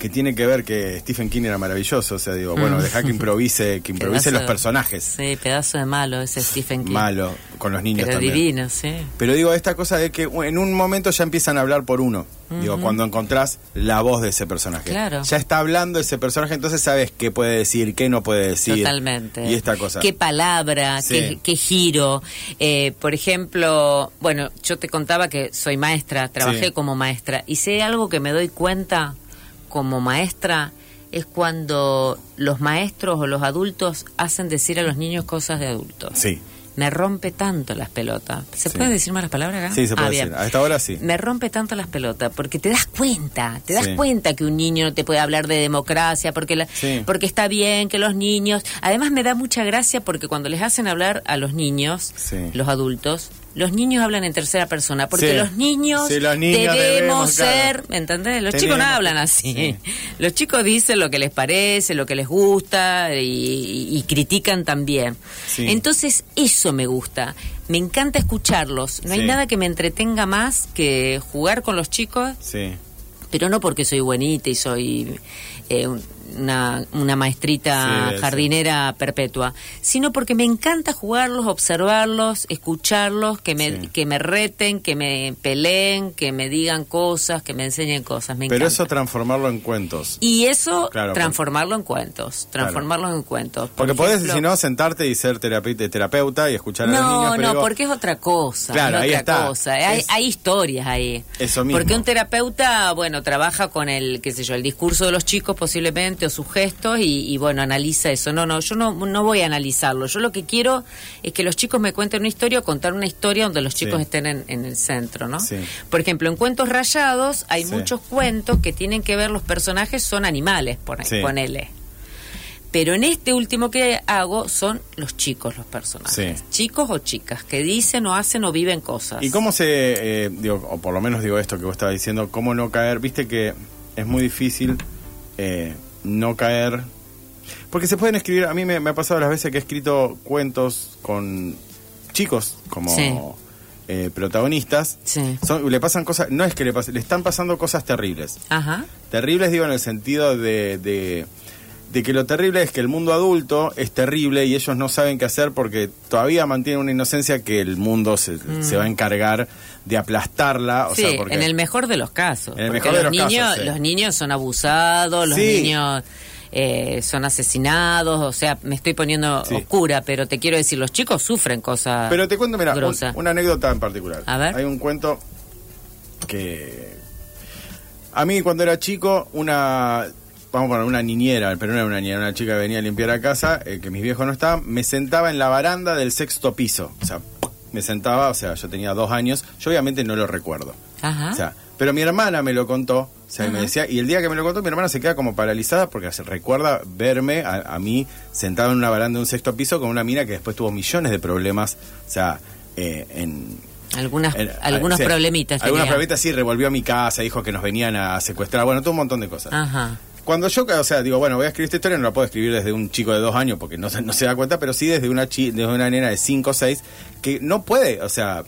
Que tiene que ver que Stephen King era maravilloso. O sea, digo, bueno, Mm. deja que improvise, que improvise Pedazo los personajes. Sí, pedazo de malo ese Stephen King. Malo, con los niños Pero también. divino, sí. Pero digo, esta cosa de que en un momento ya empiezan a hablar por uno. Digo, cuando encontrás la voz de ese personaje. Claro. Ya está hablando ese personaje, entonces sabes qué puede decir, qué no puede decir. Totalmente. Y esta cosa. Qué palabra, Sí. qué, qué giro. Eh, por ejemplo, bueno, yo te contaba que soy maestra, trabajé Sí. como maestra. Y hay algo que me doy cuenta como maestra es cuando los maestros o los adultos hacen decir a los niños cosas de adultos. Sí. Me rompe tanto las pelotas. ¿Se Sí. puede decir malas palabras acá? Sí, se puede Ah, decir. A esta hora sí. Me rompe tanto las pelotas porque te das cuenta, te das Sí. cuenta que un niño no te puede hablar de democracia porque la- Sí. porque está bien que los niños, además me da mucha gracia porque cuando les hacen hablar a los niños, los adultos, los niños hablan en tercera persona porque Sí. los niños, Sí, los niños debemos, debemos, ser, claro. ¿me entendés? Los Tenemos- chicos no hablan así. Sí. Los chicos dicen lo que les parece, lo que les gusta y, y- critican también. Sí. Entonces, eso me gusta. Me encanta escucharlos. No hay nada que me entretenga más que jugar con los chicos, Sí. pero no porque soy buenita y soy eh, una, una maestrita Sí, sí. jardinera perpetua, sino porque me encanta jugarlos, observarlos, escucharlos, que me, Sí. que me reten, que me peleen, que me digan cosas, que me enseñen cosas. Me Pero encanta. eso transformarlo en cuentos. Y eso, Claro, transformarlo en cuentos, transformarlo en cuentos. Por Porque podés, ejemplo- si no, sentarte y ser terapeuta, y escuchar a los no, niños. no, digo, porque es otra cosa. Claro, es ahí otra está. cosa. Hay, hay historias ahí. Eso mismo. Porque un terapeuta, bueno, trabaja con el, qué sé yo, el discurso de los chicos posiblemente o sus gestos y, y, bueno, analiza eso. No, no, yo no, no voy a analizarlo. Yo lo que quiero es que los chicos me cuenten una historia o contar una historia donde los chicos Sí. estén en, en el centro, ¿no? Sí. Por ejemplo, en Cuentos Rayados hay Sí. muchos cuentos que tienen que ver, los personajes son animales, por, ponele. Pero en este último que hago son los chicos los personajes. Sí. Chicos o chicas que dicen o hacen o viven cosas. ¿Y cómo se, eh, digo, o por lo menos digo esto que vos estabas diciendo, cómo no caer? Viste que es muy difícil eh, no caer. Porque se pueden escribir, a mí me, me ha pasado las veces que he escrito cuentos con chicos como Sí. eh, protagonistas. Sí. Son- le pasan cosas, no es que le pasen, le están pasando cosas terribles. Ajá. Terribles digo en el sentido de, de, de que lo terrible es que el mundo adulto es terrible y ellos no saben qué hacer porque todavía mantienen una inocencia que el mundo se, se va a encargar de aplastarla. O Mm. sí, sea, porque en el mejor de los casos. En el porque mejor de los, los niños, casos, sí. los niños son abusados, los Sí. niños eh, son asesinados, o sea, me estoy poniendo Sí. oscura, pero te quiero decir, los chicos sufren cosas. Pero te cuento, mira, un- una anécdota en particular. A ver. Hay un cuento que... A mí cuando era chico, una... Vamos a poner una niñera, pero no era una niñera, una chica que venía a limpiar a casa, eh, que mis viejos no estaban, me sentaba en la baranda del sexto piso. O sea, me sentaba, o sea, yo tenía dos años, yo obviamente no lo recuerdo. Ajá. O sea, pero mi hermana me lo contó, o sea, y me Ajá. decía, y el día que me lo contó, mi hermana se queda como paralizada porque se recuerda verme a, a mí sentado en una baranda de un sexto piso con una mina que después tuvo millones de problemas, o sea, eh, en... Algunas, en- algunos sí, problemitas. Algunos tenía. problemitas, sí, revolvió a mi casa, dijo que nos venían a secuestrar, bueno, todo un montón de cosas. Ajá. Cuando yo, o sea, digo, bueno, voy a escribir esta historia, no la puedo escribir desde un chico de dos años porque no, se- no se da cuenta, pero sí desde una, chi- desde una nena de cinco o seis que no puede, o sea,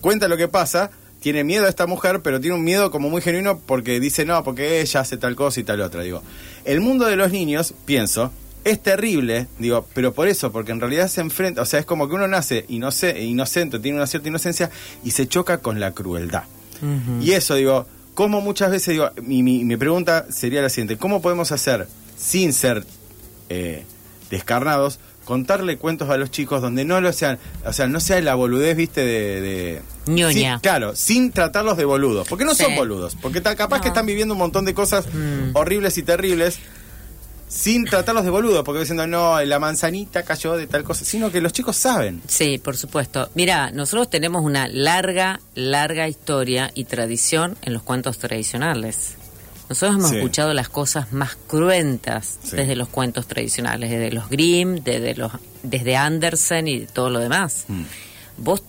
cuenta lo que pasa, tiene miedo a esta mujer, pero tiene un miedo como muy genuino porque dice, no, porque ella hace tal cosa y tal otra. Digo, el mundo de los niños, pienso, es terrible, digo, pero por eso, porque en realidad se enfrenta, o sea, es como que uno nace inoce- inocente, tiene una cierta inocencia y se choca con la crueldad. Y eso, digo, ¿cómo muchas veces, digo, mi, mi, mi pregunta sería la siguiente, ¿cómo podemos hacer, sin ser eh, descarnados, contarle cuentos a los chicos donde no lo sean, o sea, no sea la boludez, viste, de... de Ñoña. Claro, sin tratarlos de boludos, porque no Sí. son boludos, porque capaz que están viviendo un montón de cosas Mm. horribles y terribles, sin tratarlos de boludos, porque diciendo, no, la manzanita cayó de tal cosa, sino que los chicos saben. Sí, por supuesto. Mira, nosotros tenemos una larga, larga historia y tradición en los cuentos tradicionales. Nosotros hemos Sí. escuchado las cosas más cruentas Sí. desde los cuentos tradicionales, desde los Grimm, desde los, desde Andersen y todo lo demás. Mm. Vos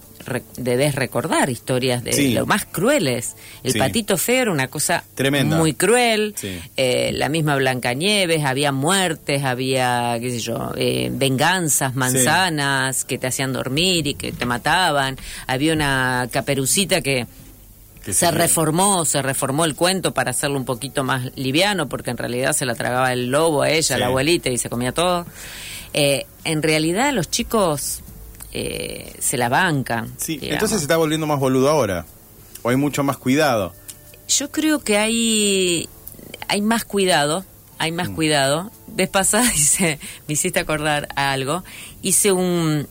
debés recordar historias de Sí. lo más crueles. El Sí. patito feo era una cosa Tremenda. muy cruel. Sí. Eh, la misma Blancanieves, había muertes, había, qué sé yo, eh, venganzas, manzanas que te hacían dormir y que te mataban. Había una caperucita que se reformó, se reformó el cuento para hacerlo un poquito más liviano, porque en realidad se la tragaba el lobo a ella, Sí. la abuelita, y se comía todo. Eh, en realidad los chicos eh, se la bancan. Sí, digamos. entonces se está volviendo más boludo ahora, o hay mucho más cuidado. Yo creo que hay, hay más cuidado, hay Mm. más cuidado. Vez pasada hice, me hiciste acordar a algo, hice un...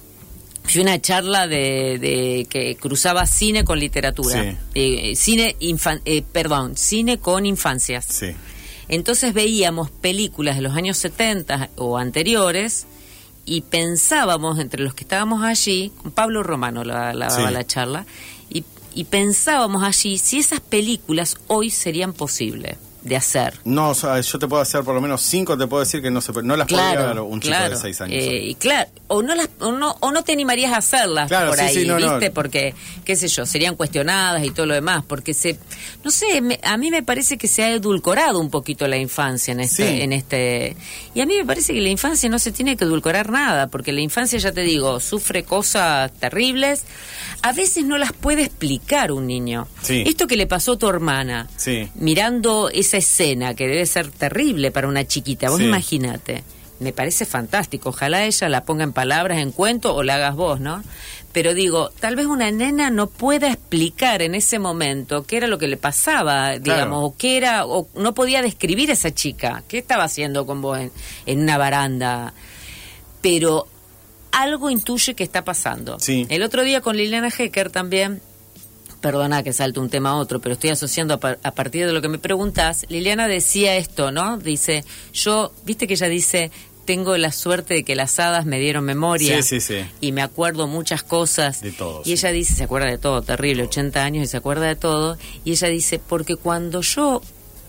Fui una charla de, de que cruzaba cine con literatura. Sí. Eh, cine, infan- eh, perdón, cine con infancias. Sí, Entonces veíamos películas de los años 70 o anteriores y pensábamos, entre los que estábamos allí, con Pablo Romano la, la Sí. la charla, y, y pensábamos allí si esas películas hoy serían posibles de hacer. no, o sea, yo te puedo hacer por lo menos cinco, te puedo decir que no se no las podría ver un chico claro. de seis años. Eh, y claro, o no, las, o, no, o no te animarías a hacerlas Claro, por sí, ahí, sí, no, no. ¿viste? Porque, qué sé yo, serían cuestionadas y todo lo demás, porque se, no sé, me- a mí me parece que se ha edulcorado un poquito la infancia en este, Sí. en este, y a mí me parece que la infancia no se tiene que edulcorar nada, porque la infancia, ya te digo, sufre cosas terribles, a veces no las puede explicar un niño. Sí. Esto que le pasó a tu hermana, Sí. mirando esa escena que debe ser terrible para una chiquita, vos Sí. imagínate. Me parece fantástico. Ojalá ella la ponga en palabras, en cuento, o la hagas vos, ¿no? Pero digo, tal vez una nena no pueda explicar en ese momento qué era lo que le pasaba, digamos, o qué era, o no podía describir a esa chica. ¿Qué estaba haciendo con vos en, en una baranda? Pero algo intuye que está pasando. Sí. El otro día con Liliana Hecker también perdona que salte un tema a otro, pero estoy asociando a, par- a partir de lo que me preguntas. Liliana decía esto, ¿no? Dice, yo, viste que ella dice, tengo la suerte de que las hadas me dieron memoria. Sí, sí, sí. Y me acuerdo muchas cosas. De todo, Y ella dice, se acuerda de todo, terrible, 80 años y se acuerda de todo. Y ella dice, porque cuando yo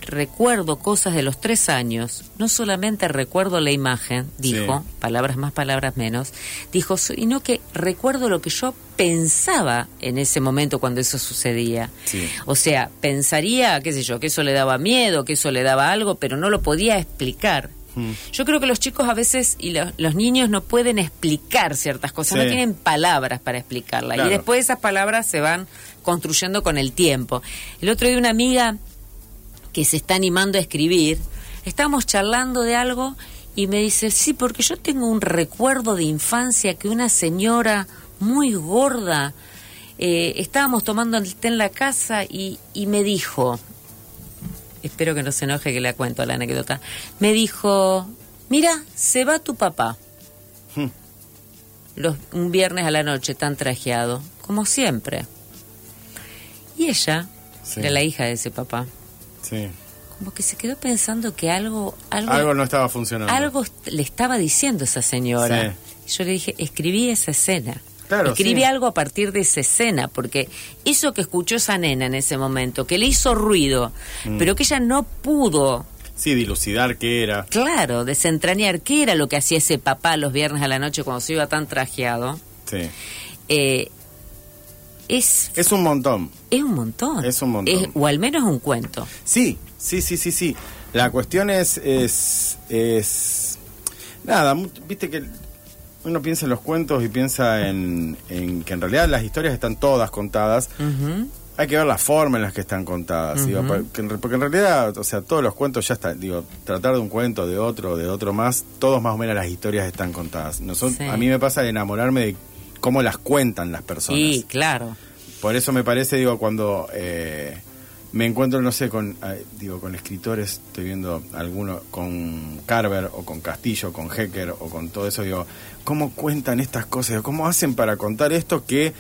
recuerdo cosas de los tres años, no solamente recuerdo la imagen, dijo, Sí. palabras más, palabras menos, dijo, sino que recuerdo lo que yo pensaba en ese momento cuando eso sucedía. Sí. O sea, pensaría, qué sé yo, que eso le daba miedo, que eso le daba algo, pero no lo podía explicar. Mm. Yo creo que los chicos a veces y lo- los niños no pueden explicar ciertas cosas, Sí. no tienen palabras para explicarlas. Claro. Y después esas palabras se van construyendo con el tiempo. El otro día una amiga que se está animando a escribir, estábamos charlando de algo y me dice, sí, porque yo tengo un recuerdo de infancia que una señora muy gorda, eh, estábamos tomando el té en la casa y, y me dijo, espero que no se enoje que le cuento la anécdota, me dijo, mira, se va tu papá. Hmm. Los, un viernes a la noche tan trajeado, como siempre. Y ella, Sí. era la hija de ese papá, Sí. como que se quedó pensando que algo algo Algo no estaba funcionando. algo le estaba diciendo esa señora. Yo le dije, escribí esa escena. Claro, escribí sí. algo a partir de esa escena, porque eso que escuchó esa nena en ese momento, que le hizo ruido, Mm. pero que ella no pudo, Sí, dilucidar qué era. claro, desentrañar qué era lo que hacía ese papá los viernes a la noche cuando se iba tan trajeado, Sí. eh, es, Es un montón. es un montón. Es un montón. Es- o al menos un cuento. Sí, sí, sí, sí, sí. La cuestión es, es, es nada, viste que uno piensa en los cuentos y piensa en, en que en realidad las historias están todas contadas. Hay que ver la forma en las que están contadas, porque en realidad, o sea, todos los cuentos ya están, digo, tratar de un cuento, de otro, de otro más, todos más o menos las historias están contadas. Nosotros, Sí. A mí me pasa de enamorarme de cómo las cuentan las personas. Sí, claro. Por eso me parece, digo, cuando eh, me encuentro, no sé, con, eh, digo, con escritores, estoy viendo algunos, con Carver o con Castillo, con Hecker o con todo eso, digo, ¿cómo cuentan estas cosas? ¿Cómo hacen para contar esto que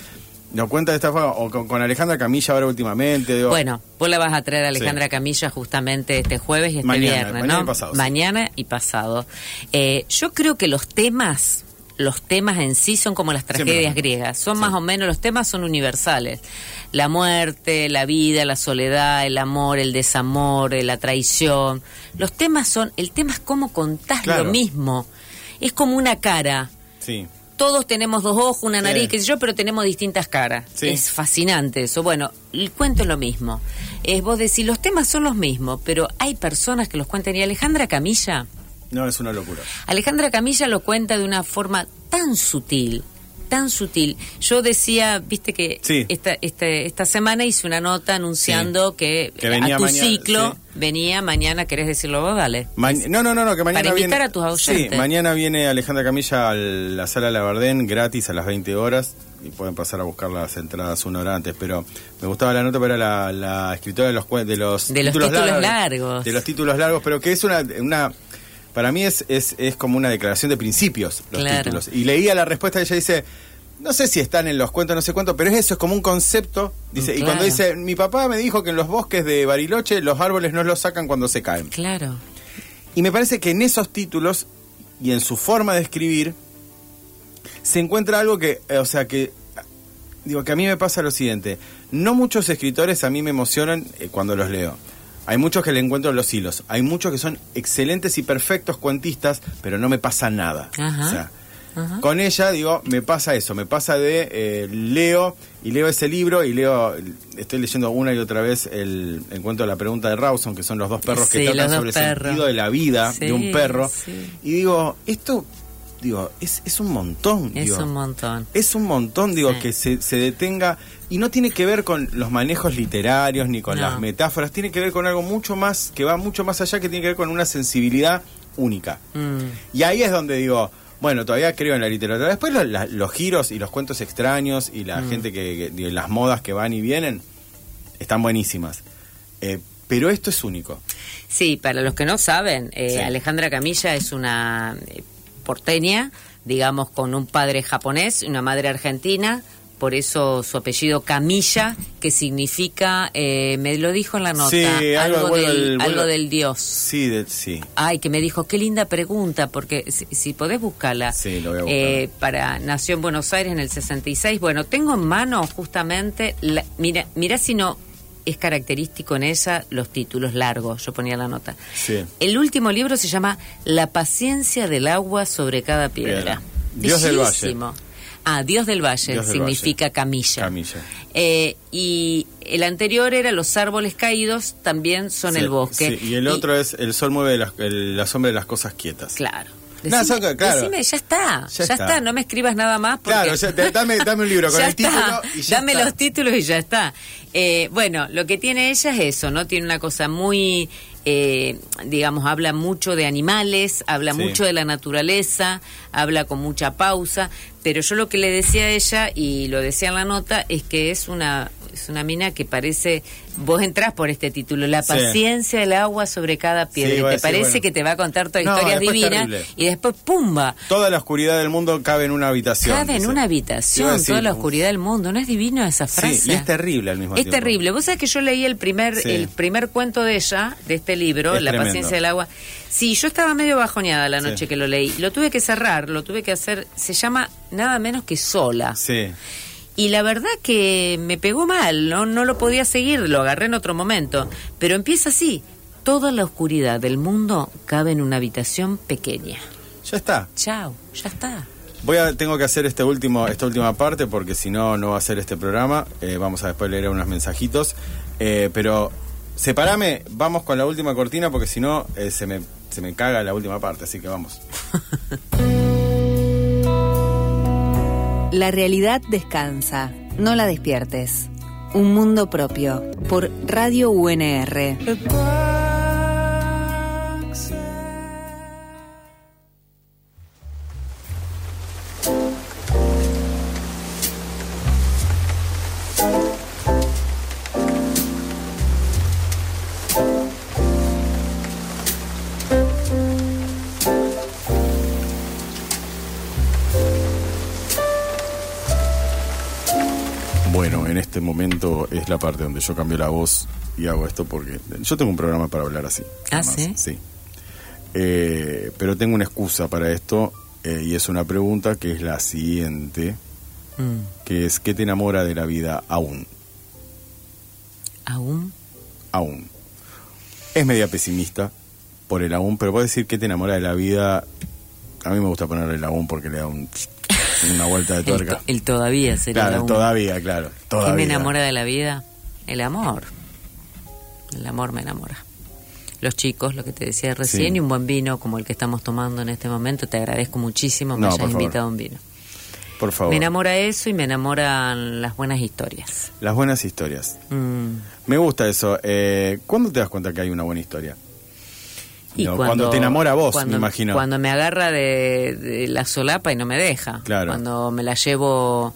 lo cuenta de esta forma? O con, con Alejandra Camilla ahora últimamente, digo, Bueno, vos la vas a traer a Alejandra Camilla justamente este jueves y este Mañana, viernes, mañana ¿no? y pasado, sí. Mañana y pasado. Eh, yo creo que los temas, los temas en sí son como las tragedias griegas, son sí. más o menos, los temas son universales. La muerte, la vida, la soledad, el amor, el desamor, eh, la traición. Los temas son, el tema es cómo contás Claro. lo mismo. Es como una cara. sí, Todos tenemos dos ojos, una Sí. nariz, qué sé yo, pero tenemos distintas caras. Sí. Es fascinante eso. Bueno, el cuento es lo mismo. Es vos decís, los temas son los mismos, pero hay personas que los cuentan. Y Alejandra Camilla, no, es una locura. Alejandra Camilla lo cuenta de una forma tan sutil, tan sutil. Yo decía, viste que Sí. esta, este- esta semana hice una nota anunciando que, Que venía a tu mañana, ciclo sí. venía mañana, ¿querés decirlo vos? Dale. Ma- no, no, no, no, que mañana Para invitar viene, a tus oyentes. Sí, mañana viene Alejandra Camilla a la sala Labardén gratis a las 20 horas y pueden pasar a buscar las entradas una hora antes, pero me gustaba la nota, pero era la, la escritora de los de los, De los títulos largos. De los títulos largos, pero que es una... una para mí es, es, es como una declaración de principios los Claro. títulos. Y leía la respuesta y ella dice... No sé si están en los cuentos, no sé cuánto, pero es eso, es como un concepto. Dice, y cuando dice, mi papá me dijo que en los bosques de Bariloche los árboles no los sacan cuando se caen. Claro. Y me parece que en esos títulos y en su forma de escribir se encuentra algo que, eh, o sea, que digo que a mí me pasa lo siguiente, no muchos escritores a mí me emocionan eh, cuando los leo. Hay muchos que le encuentro los hilos, hay muchos que son excelentes y perfectos cuentistas, pero no me pasa nada. Ajá. O sea, Ajá. con ella, digo, me pasa eso, me pasa de eh, leo y leo ese libro y leo, estoy leyendo una y otra vez el, cuento de la pregunta de Rawson, que son los dos perros Sí, que tratan sobre el sentido de la vida Sí, de un perro. sí. Y digo, esto, digo, es, es un montón. Es digo. un montón. Es un montón, digo, Sí. que se, se detenga. Y no tiene que ver con los manejos literarios ni con No. las metáforas, tiene que ver con algo mucho más, que va mucho más allá, que tiene que ver con una sensibilidad única. Mm. Y ahí es donde digo, bueno, todavía creo en la literatura. Después lo- la- los giros y los cuentos extraños y Mm. la gente que, que- digo, las modas que van y vienen, están buenísimas. Eh, pero esto es único. Sí, para los que no saben, eh, Sí. Alejandra Camilla es una eh, porteña, digamos, con un padre japonés y una madre argentina. Por eso su apellido Camilla, que significa, eh, me lo dijo en la nota, Sí, algo- algo, bueno, del, el- bueno, algo del dios. Sí, de- sí. Ay, que me dijo, qué linda pregunta, porque si, si podés buscarla. Sí, lo voy a buscar. Eh, para Nació en Buenos Aires en el 66. Bueno, tengo en mano justamente, la- mira, mira si no es característico en ella los títulos largos, yo ponía la nota. Sí. El último libro se llama La paciencia del agua sobre cada piedra. Piedra. Dios del Valle. Ah, Dios del Valle Dios del significa camilla. Camilla. Eh, y el anterior era Los árboles caídos, también son Sí, el bosque. sí, y el otro es El sol mueve las- el- la sombra de las cosas quietas. Claro. No, Decime, son- claro. decime, ya está, Ya ya, está. está. no me escribas nada más. Porque Claro, ya- dame, dame un libro con el título y ya Dame está. los títulos y ya está. Eh, bueno, lo que tiene ella es eso, ¿no? Tiene una cosa muy, eh, digamos, habla mucho de animales, habla Sí. mucho de la naturaleza, habla con mucha pausa, pero yo lo que le decía a ella, y lo decía en la nota, es que es una, es una mina que parece, vos entrás por este título, La paciencia del agua sobre cada piedra, Sí, y te decir, parece bueno. que te va a contar toda No, divinas, terrible. y después, ¡pumba! Toda la oscuridad del mundo cabe en una habitación. Cabe en una habitación decir, toda la oscuridad del mundo. ¿No es divino esa frase? Sí, y es terrible al mismo Es tiempo. terrible. Vos sabés que yo leí el primer, el primer cuento de ella, de este libro, Es La tremendo. paciencia del agua. Sí, yo estaba medio bajoneada la noche que lo leí. Lo tuve que cerrar, lo tuve que hacer. Se llama nada menos que sola. Sí. Y la verdad que me pegó mal, ¿no? no lo podía seguir, lo agarré en otro momento. Pero empieza así. Toda la oscuridad del mundo cabe en una habitación pequeña. Ya está. Chao, ya está. Voy a, tengo que hacer este último, esta última parte porque si no, no va a ser este programa. Eh, vamos a después leer unos mensajitos. Eh, pero separame, vamos con la última cortina porque si no, eh, se, me, se me caga la última parte. Así que vamos. La realidad descansa, no la despiertes. Un mundo propio, por Radio UNR. Es la parte donde yo cambio la voz y hago esto porque yo tengo un programa para hablar así. ¿Ah, sí? Sí. Eh, pero tengo una excusa para esto eh, y es una pregunta que es la siguiente, Mm. que es ¿qué te enamora de la vida aún? ¿Aún? Aún. Es media pesimista por el aún, pero puedo decir ¿qué te enamora de la vida? A mí me gusta ponerle el aún porque le da un- una vuelta de El, tuerca. el todavía sería Claro, aún. todavía, claro. ¿Qué me enamora de la vida? El amor. El amor me enamora. Los chicos, lo que te decía recién, Sí. y un buen vino como el que estamos tomando en este momento. Te agradezco muchísimo me No, hayas invitado a un vino. Por favor. Me enamora eso y me enamoran las buenas historias. Las buenas historias. Mm. Me gusta eso. Eh, ¿Cuándo te das cuenta que hay una buena historia? Y No, cuando te enamora vos, cuando- me imagino. Cuando me agarra de, de la solapa y no me deja. Claro. Cuando me la llevo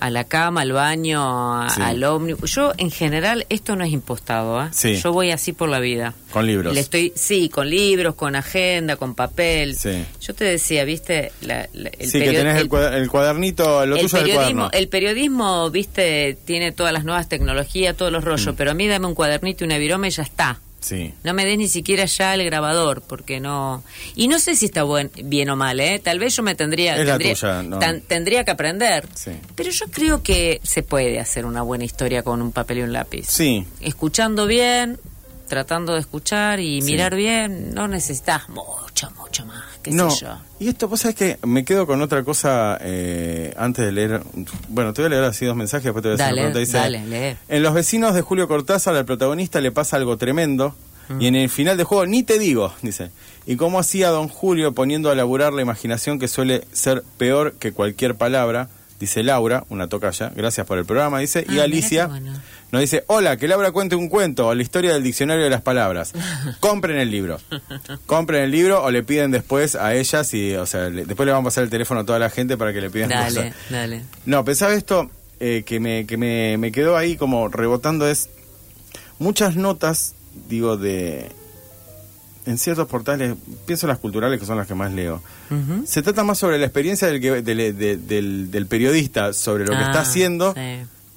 a la cama, al baño, a- Sí. al ómnibus. Yo, en general, esto no es impostado. ¿eh? Sí. Yo voy así por la vida. Con libros. Le estoy, sí, con libros, con agenda, con papel. Sí. Yo te decía, viste, la- la- el sí, que tenés el, el- cuader- el cuadernito, lo el tuyo del periodismo, cuaderno. el periodismo, viste, tiene todas las nuevas tecnologías, todos los rollos, Mm. pero a mí dame un cuadernito y una viroma y ya está. Sí. No me des ni siquiera ya el grabador, porque no... Y no sé si está buen, bien o mal, ¿eh? Tal vez yo me tendría... Es la tendría, tuya, no. tan- tendría que aprender. Sí. Pero yo creo que se puede hacer una buena historia con un papel y un lápiz. Sí. Escuchando bien, tratando de escuchar y Sí. mirar bien, no necesitas mucho, mucho más, qué no. sé yo. Y esto, vos sabés que me quedo con otra cosa eh, antes de leer. Bueno, te voy a leer así dos mensajes, después te voy a hacer Dale, una pregunta. Dice, dale, lee. En Los vecinos de Julio Cortázar, al protagonista le pasa algo tremendo. Mm. Y en el final del juego, ni te digo, dice. Y cómo hacía don Julio poniendo a laburar la imaginación que suele ser peor que cualquier palabra, dice Laura, una tocaya, gracias por el programa, dice. Ah, y mira Alicia bueno. nos dice, hola, que Laura cuente un cuento o la historia del diccionario de las palabras. Compren el libro. Compren el libro o le piden después a ellas y, o sea, le- después le vamos a pasar el teléfono a toda la gente para que le pidan Dale, cosas. dale. No, pensaba esto eh, que, me, que me, me quedó ahí como rebotando es muchas notas, digo, de... En ciertos portales, pienso en las culturales que son las que más leo, se trata más sobre la experiencia del, que, del, de- del, del periodista sobre lo que Ah, está haciendo sí.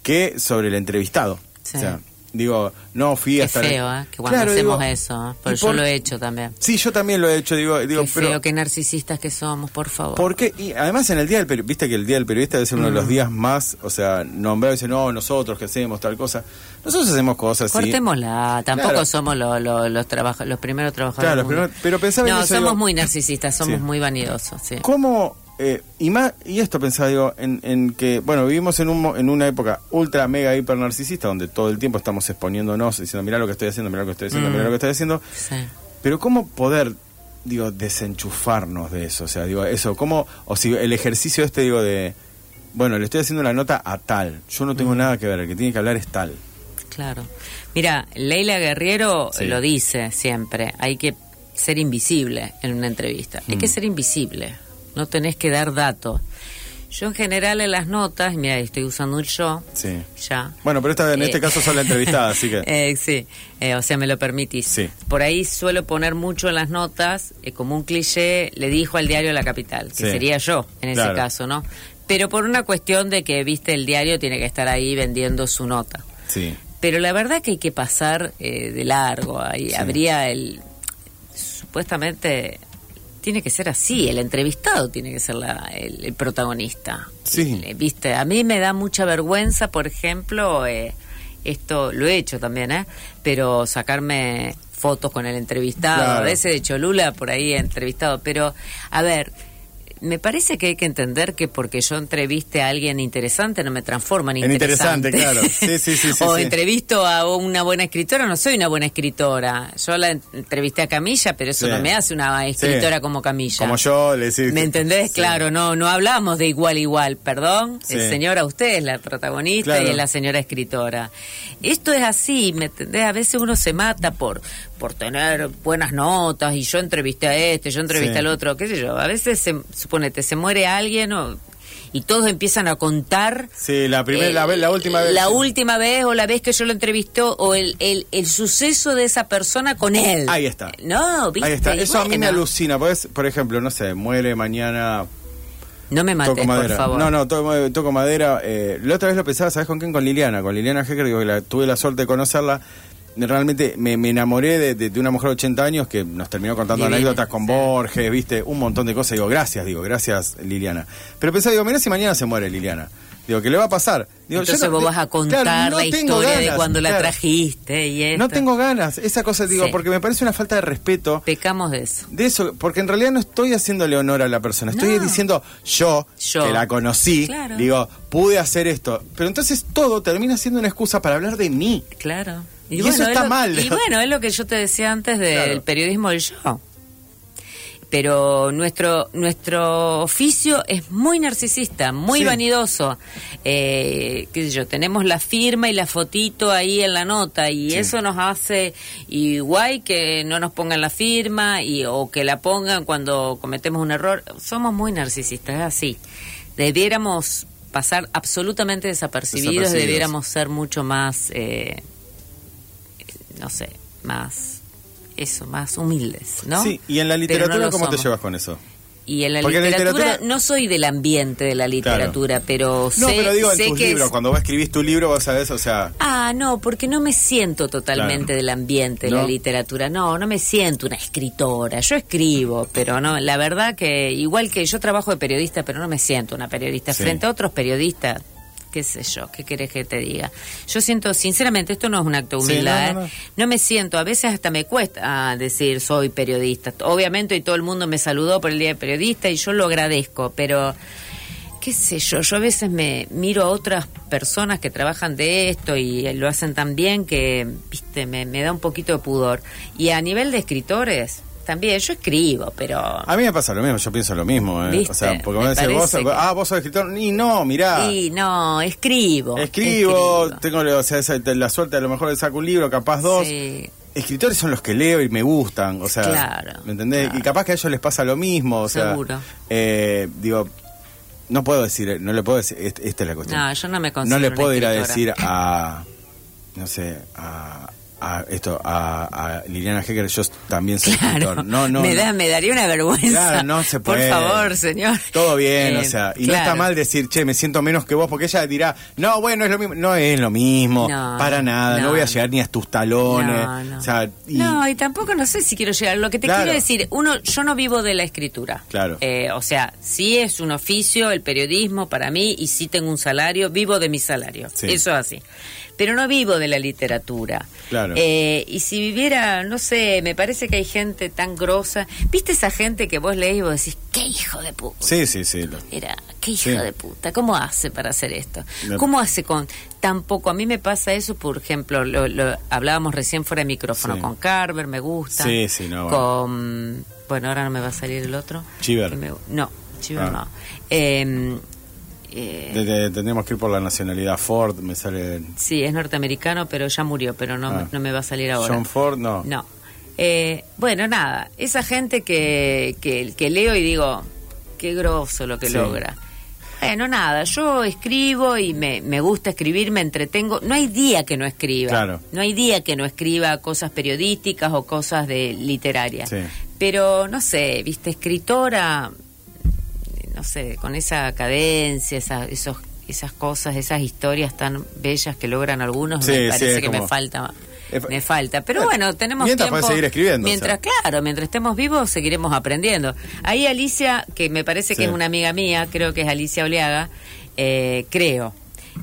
que sobre el entrevistado. Sí. O sea, digo, no fui Qué hasta... feo, ¿eh? Que cuando Claro, hacemos digo, eso, ¿eh? ¿y pero yo por- lo he hecho también. Sí, yo también lo he hecho, digo, digo Qué pero... feo, qué narcisistas que somos, por favor. ¿Por qué? Y además en el día del periodista, viste que el día del periodista debe ser uno de Mm. los días más, o sea, nombrado y dice, no, nosotros que hacemos tal cosa. Nosotros hacemos cosas así. Cortémosla, tampoco Claro. somos lo- lo- los, los primeros trabajadores. Claro, pero- pero pensaba en No, eso, somos digo- muy narcisistas, somos Sí. muy vanidosos, sí. ¿Cómo? Eh, y, más, y esto pensaba, digo, en, en que, bueno, vivimos en, un, en una época ultra, mega, hiper narcisista, donde todo el tiempo estamos exponiéndonos, diciendo, mira lo que estoy haciendo, mira lo que estoy haciendo, Mm. mira lo que estoy haciendo. Sí. Pero ¿cómo poder, digo, desenchufarnos de eso? O sea, digo, eso, ¿cómo, o si el ejercicio este, digo, de, bueno, le estoy haciendo la nota a tal, yo no tengo Mm. nada que ver, el que tiene que hablar es tal. Claro. Mira, Leila Guerriero Sí. lo dice siempre, hay que ser invisible en una entrevista. Hay Mm. que ser invisible, no tenés que dar datos. Yo en general en las notas, mira, estoy usando un yo, Sí. ya. Bueno, pero esta, en Eh, este caso son la entrevistada, así que... Eh, sí, eh, o sea, me lo permitís. Sí. Por ahí suelo poner mucho en las notas, eh, como un cliché, le dijo al diario La Capital, que Sí. sería yo en ese caso, ¿no? Pero por una cuestión de que, viste, el diario tiene que estar ahí vendiendo su nota. Sí. Pero la verdad que hay que pasar eh, de largo. Ahí Sí. habría el. Supuestamente. Tiene que ser así, el entrevistado tiene que ser la- el, el protagonista. Sí. Eh, Viste, a mí me da mucha vergüenza, por ejemplo, eh, esto lo he hecho también, ¿eh? Pero sacarme fotos con el entrevistado, Claro. a veces de Cholula por ahí entrevistado, pero a ver, me parece que hay que entender que porque yo entreviste a alguien interesante no me transforma en En interesante. interesante, claro. Sí, sí, sí, o entrevisto a una buena escritora, no soy una buena escritora. Yo la entrevisté a Camilla, pero eso no me hace una escritora como Camilla. Como yo, le decís. ¿Me entendés? Claro, no no hablamos de igual igual, perdón. El señora usted es la protagonista Claro. y es la señora escritora. Esto es así, ¿me entendés? A veces uno se mata por por tener buenas notas y yo entrevisté a este, yo entrevisté Sí. al otro, qué sé yo. A veces, se, suponete, se muere alguien o- y todos empiezan a contar Sí, la primera, eh, la, vez- la última vez. La última vez o la vez que yo lo entrevistó o el, el, el suceso de esa persona con él. Ahí está. No, ¿viste? Ahí está. Eso a mí me alucina. Pues, por ejemplo, no sé, muere mañana No me mates, toco madera. por favor. No, no, toco, toco madera. Eh, la otra vez lo pensaba, ¿sabes con quién? Con Liliana. Con Liliana Hecker, digo, que la, tuve la suerte de conocerla. Realmente me, me enamoré de, de- de una mujer de 80 años que nos terminó contando anécdotas con sí. Borges, viste, un montón de cosas. Digo, gracias, digo, gracias Liliana. Pero pensaba, digo, mira si mañana se muere Liliana. Digo, ¿qué le va a pasar? Digo, Entonces yo no- vos vas a contar Claro, no la historia de cuando la trajiste y esto. No tengo ganas, esa cosa, digo, Sí. porque me parece una falta de respeto. Pecamos de eso. De eso, porque en realidad no estoy haciéndole honor a la persona, estoy No. diciendo yo, Yo. que la conocí, Claro. digo, pude hacer esto, pero entonces todo termina siendo una excusa para hablar de mí. Claro. Y eso es está lo- mal. Y bueno, es lo que yo te decía antes del Claro. periodismo del yo. Pero nuestro nuestro oficio es muy narcisista, muy Sí. vanidoso. Eh, qué sé yo, tenemos la firma y la fotito ahí en la nota y Sí. eso nos hace igual que no nos pongan la firma y o que la pongan cuando cometemos un error. Somos muy narcisistas, es así. Debiéramos pasar absolutamente desapercibidos, Desapercibidos. debiéramos ser mucho más, eh, no sé, más eso, más humildes, ¿no? Sí, y en la Pero no literatura, ¿cómo te llevas con eso? Y en la literatura, no soy del ambiente de la literatura, pero No, sé, pero digo, en sé tus que libros, es- cuando vos escribís tu libro, vos sabés, o sea, Ah, no, porque no me siento totalmente Claro. del ambiente de ¿No? la literatura. No, no me siento una escritora. Yo escribo, pero no, la verdad que igual que yo trabajo de periodista, pero no me siento una periodista. Sí. Frente a otros periodistas, qué sé yo, qué querés que te diga. Yo siento, sinceramente, esto no es un acto Sí, humildad. no, no, ¿eh? no. No me siento, a veces hasta me cuesta decir soy periodista. Obviamente y todo el mundo me saludó por el Día de Periodista y yo lo agradezco, pero qué sé yo, yo a veces me miro a otras personas que trabajan de esto y lo hacen tan bien que, viste, me, me da un poquito de pudor. Y a nivel de escritores, también, yo escribo, pero... a mí me pasa lo mismo, yo pienso lo mismo, ¿eh? ¿Viste? O sea, porque Me vos decís, vos, que- ah, vos sos escritor, y no, mirá. Y no, escribo. Escribo, escribo. tengo o sea, la suerte a lo mejor de sacar un libro, capaz dos. Sí. Escritores son los que leo y me gustan, o sea, Claro, ¿me entendés? claro. Y capaz que a ellos les pasa lo mismo, o sea, Seguro. eh, digo, no puedo decir, no le puedo decir, est- esta es la cuestión. No, yo no me no considero le una puedo ir a decir a, no sé, a, a esto, a, a Liliana Hecker, yo también soy Claro, escritor. No, no, me, no. da, me daría una vergüenza. Claro, no se puede. Por favor, señor. Todo bien, Eh, o sea, y no está mal decir, che, me siento menos que vos, porque ella dirá, no, bueno, es lo mismo. No es lo mismo, No, para nada, no, voy a llegar ni a tus talones. No, no. O sea, y, No, y tampoco no sé si quiero llegar. Lo que te Claro. quiero decir, uno, yo no vivo de la escritura. Claro. Eh, o sea, sí es un oficio, el periodismo para mí, y sí tengo un salario, vivo de mi salario. Sí. Eso así. Pero no vivo de la literatura. Claro. Eh, y si viviera, no sé, me parece que hay gente tan grosa. ¿Viste esa gente que vos lees y vos decís, qué hijo de puta? sí, sí, sí. Era, qué hijo Sí. de puta, ¿cómo hace para hacer esto? Me- ¿Cómo hace con tan poco? A mí me pasa eso, por ejemplo, lo, lo hablábamos recién fuera de micrófono Sí. con Carver, me gusta. Sí, sí, no, Con, bueno, ahora no me va a salir el otro. Chiver. Me- no, Chiver Ah. no. Eh, eh, tendríamos que ir por la nacionalidad Ford, me sale sí, es norteamericano, pero ya murió, pero no, me- Ah. no me va a salir ahora. John Ford, no. No. Eh, bueno, nada, esa gente que, que, que leo y digo, qué grosso lo que Sí. logra. Bueno, nada, yo escribo y me, me gusta escribir, me entretengo. No hay día que no escriba. Claro. No hay día que no escriba cosas periodísticas o cosas de literarias. Sí. Pero, no sé, viste, escritora, no sé, con esa cadencia, esa, esos, esas cosas, esas historias tan bellas que logran algunos, Sí, me sí, parece que me falta. Me falta. Pero bueno, tenemos mientras tiempo. seguir escribiendo, o Mientras, claro, mientras estemos vivos seguiremos aprendiendo. Ahí Alicia, que me parece que es una amiga mía, creo que es Alicia Oleaga, eh, creo,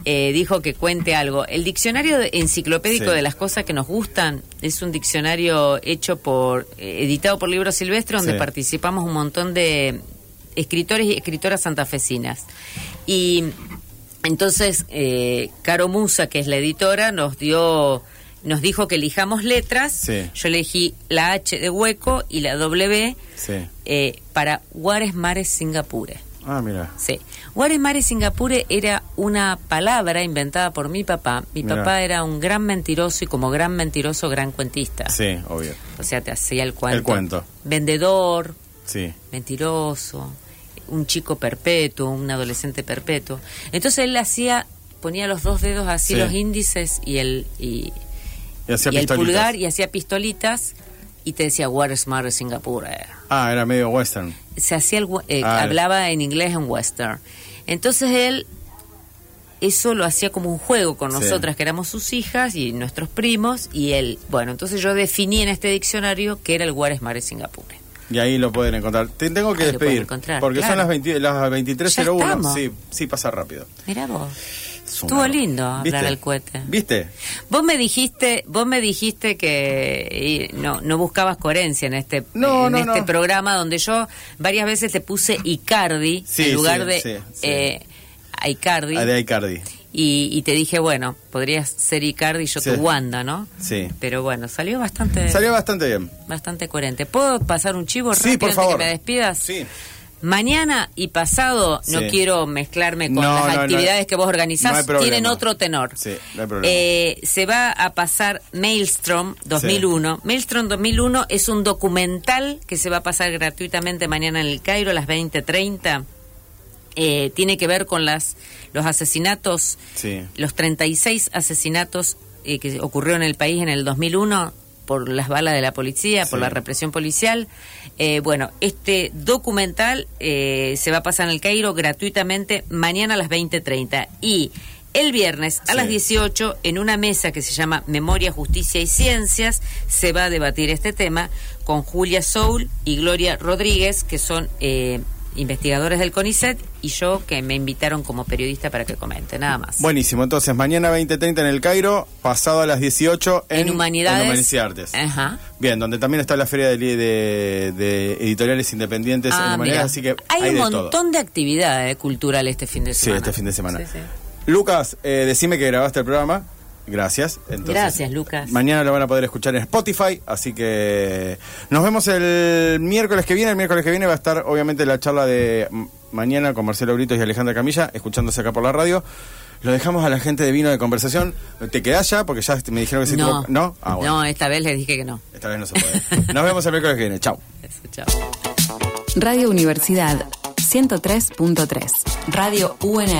eh, dijo que cuente algo. El diccionario enciclopédico Sí. de las cosas que nos gustan es un diccionario hecho por, eh, editado por Libro Silvestre, donde Sí. participamos un montón de escritores y escritoras santafesinas. Y entonces, eh, Caro Musa, que es la editora, nos dio, nos dijo que elijamos letras. Sí. Yo elegí la H de hueco y la W Sí. eh, para Guares Mares Singapure. Ah, mira. Sí. Guares Mares Singapure era una palabra inventada por mi papá. Mi Mirá. papá era un gran mentiroso y como gran mentiroso, gran cuentista. Sí, obvio. O sea, te hacía el cuento. El cuento. Vendedor, Sí. mentiroso, un chico perpetuo, un adolescente perpetuo. Entonces él hacía, ponía los dos dedos así, Sí. los índices y el, y, Y hacía y el pulgar y hacía pistolitas y te decía, Where is Mare Singapore? Ah, era medio western. Se hacía el, eh, Ah, hablaba en inglés en western. Entonces él eso lo hacía como un juego con Sí. nosotras que éramos sus hijas y nuestros primos y él, bueno, entonces yo definí en este diccionario que era el Where is Mare Singapore. Y ahí lo pueden encontrar. Te tengo que Ahí despedir. porque son las, 20 las Ya 23.01. estamos. Sí, sí, pasa rápido. Mira vos. Una- Estuvo lindo hablar al cohete. ¿Viste? Vos me dijiste, vos me dijiste que no, no buscabas coherencia en este No, en no, este programa donde yo varias veces te puse Icardi Sí, en lugar sí, de eh, a Icardi Ah, de Icardi. y, y te dije bueno podrías ser Icardi y yo Sí. tu Wanda, ¿no? Sí. Pero bueno salió bastante Salió bastante bien. bastante coherente. ¿Puedo pasar un chivo Sí, rápido por antes favor. que me despidas? Sí. Mañana y pasado, no Sí. quiero mezclarme con No, las no, no. actividades que vos organizás, tienen otro tenor. Sí, no hay problema. Eh, se va a pasar Maelstrom 2001. Maelstrom 2001 es un documental que se va a pasar gratuitamente mañana en el Cairo a las 20.30. Eh, tiene que ver con las los asesinatos, Sí. los 36 asesinatos eh, que ocurrieron en el país en el 2001 por las balas de la policía, por la represión policial. Eh, bueno, este documental eh, se va a pasar en el Cairo gratuitamente mañana a las 20.30 y el viernes a Sí. las 18 en una mesa que se llama Memoria, Justicia y Ciencias se va a debatir este tema con Julia Soul y Gloria Rodríguez, que son eh, investigadores del CONICET, y yo que me invitaron como periodista para que comente, nada más. Buenísimo. Entonces, mañana 20.30 en el Cairo, pasado a las 18 en, en Humanidades. en Humanidades y Artes. Ajá. Bien, donde también está la feria de, li- de- de editoriales independientes en Ah, Humanidades, así que hay, hay, un de montón todo. de actividades culturales este fin de Sí, semana. este fin de semana. Sí, sí. Lucas, eh, decime que grabaste el programa. Gracias. Entonces, Gracias, Lucas. Mañana lo van a poder escuchar en Spotify, así que nos vemos el miércoles que viene. El miércoles que viene va a estar, obviamente, la charla de mañana con Marcelo Britos y Alejandra Camilla, escuchándose acá por la radio. Lo dejamos a la gente de Vino de Conversación. ¿Te quedás ya? Porque ya me dijeron que se No. ¿No? Ah, bueno. no, esta vez les dije que no. Esta vez no se puede. Nos vemos el miércoles que viene. Chao. Chao. Radio Universidad 103.3. Radio UNR.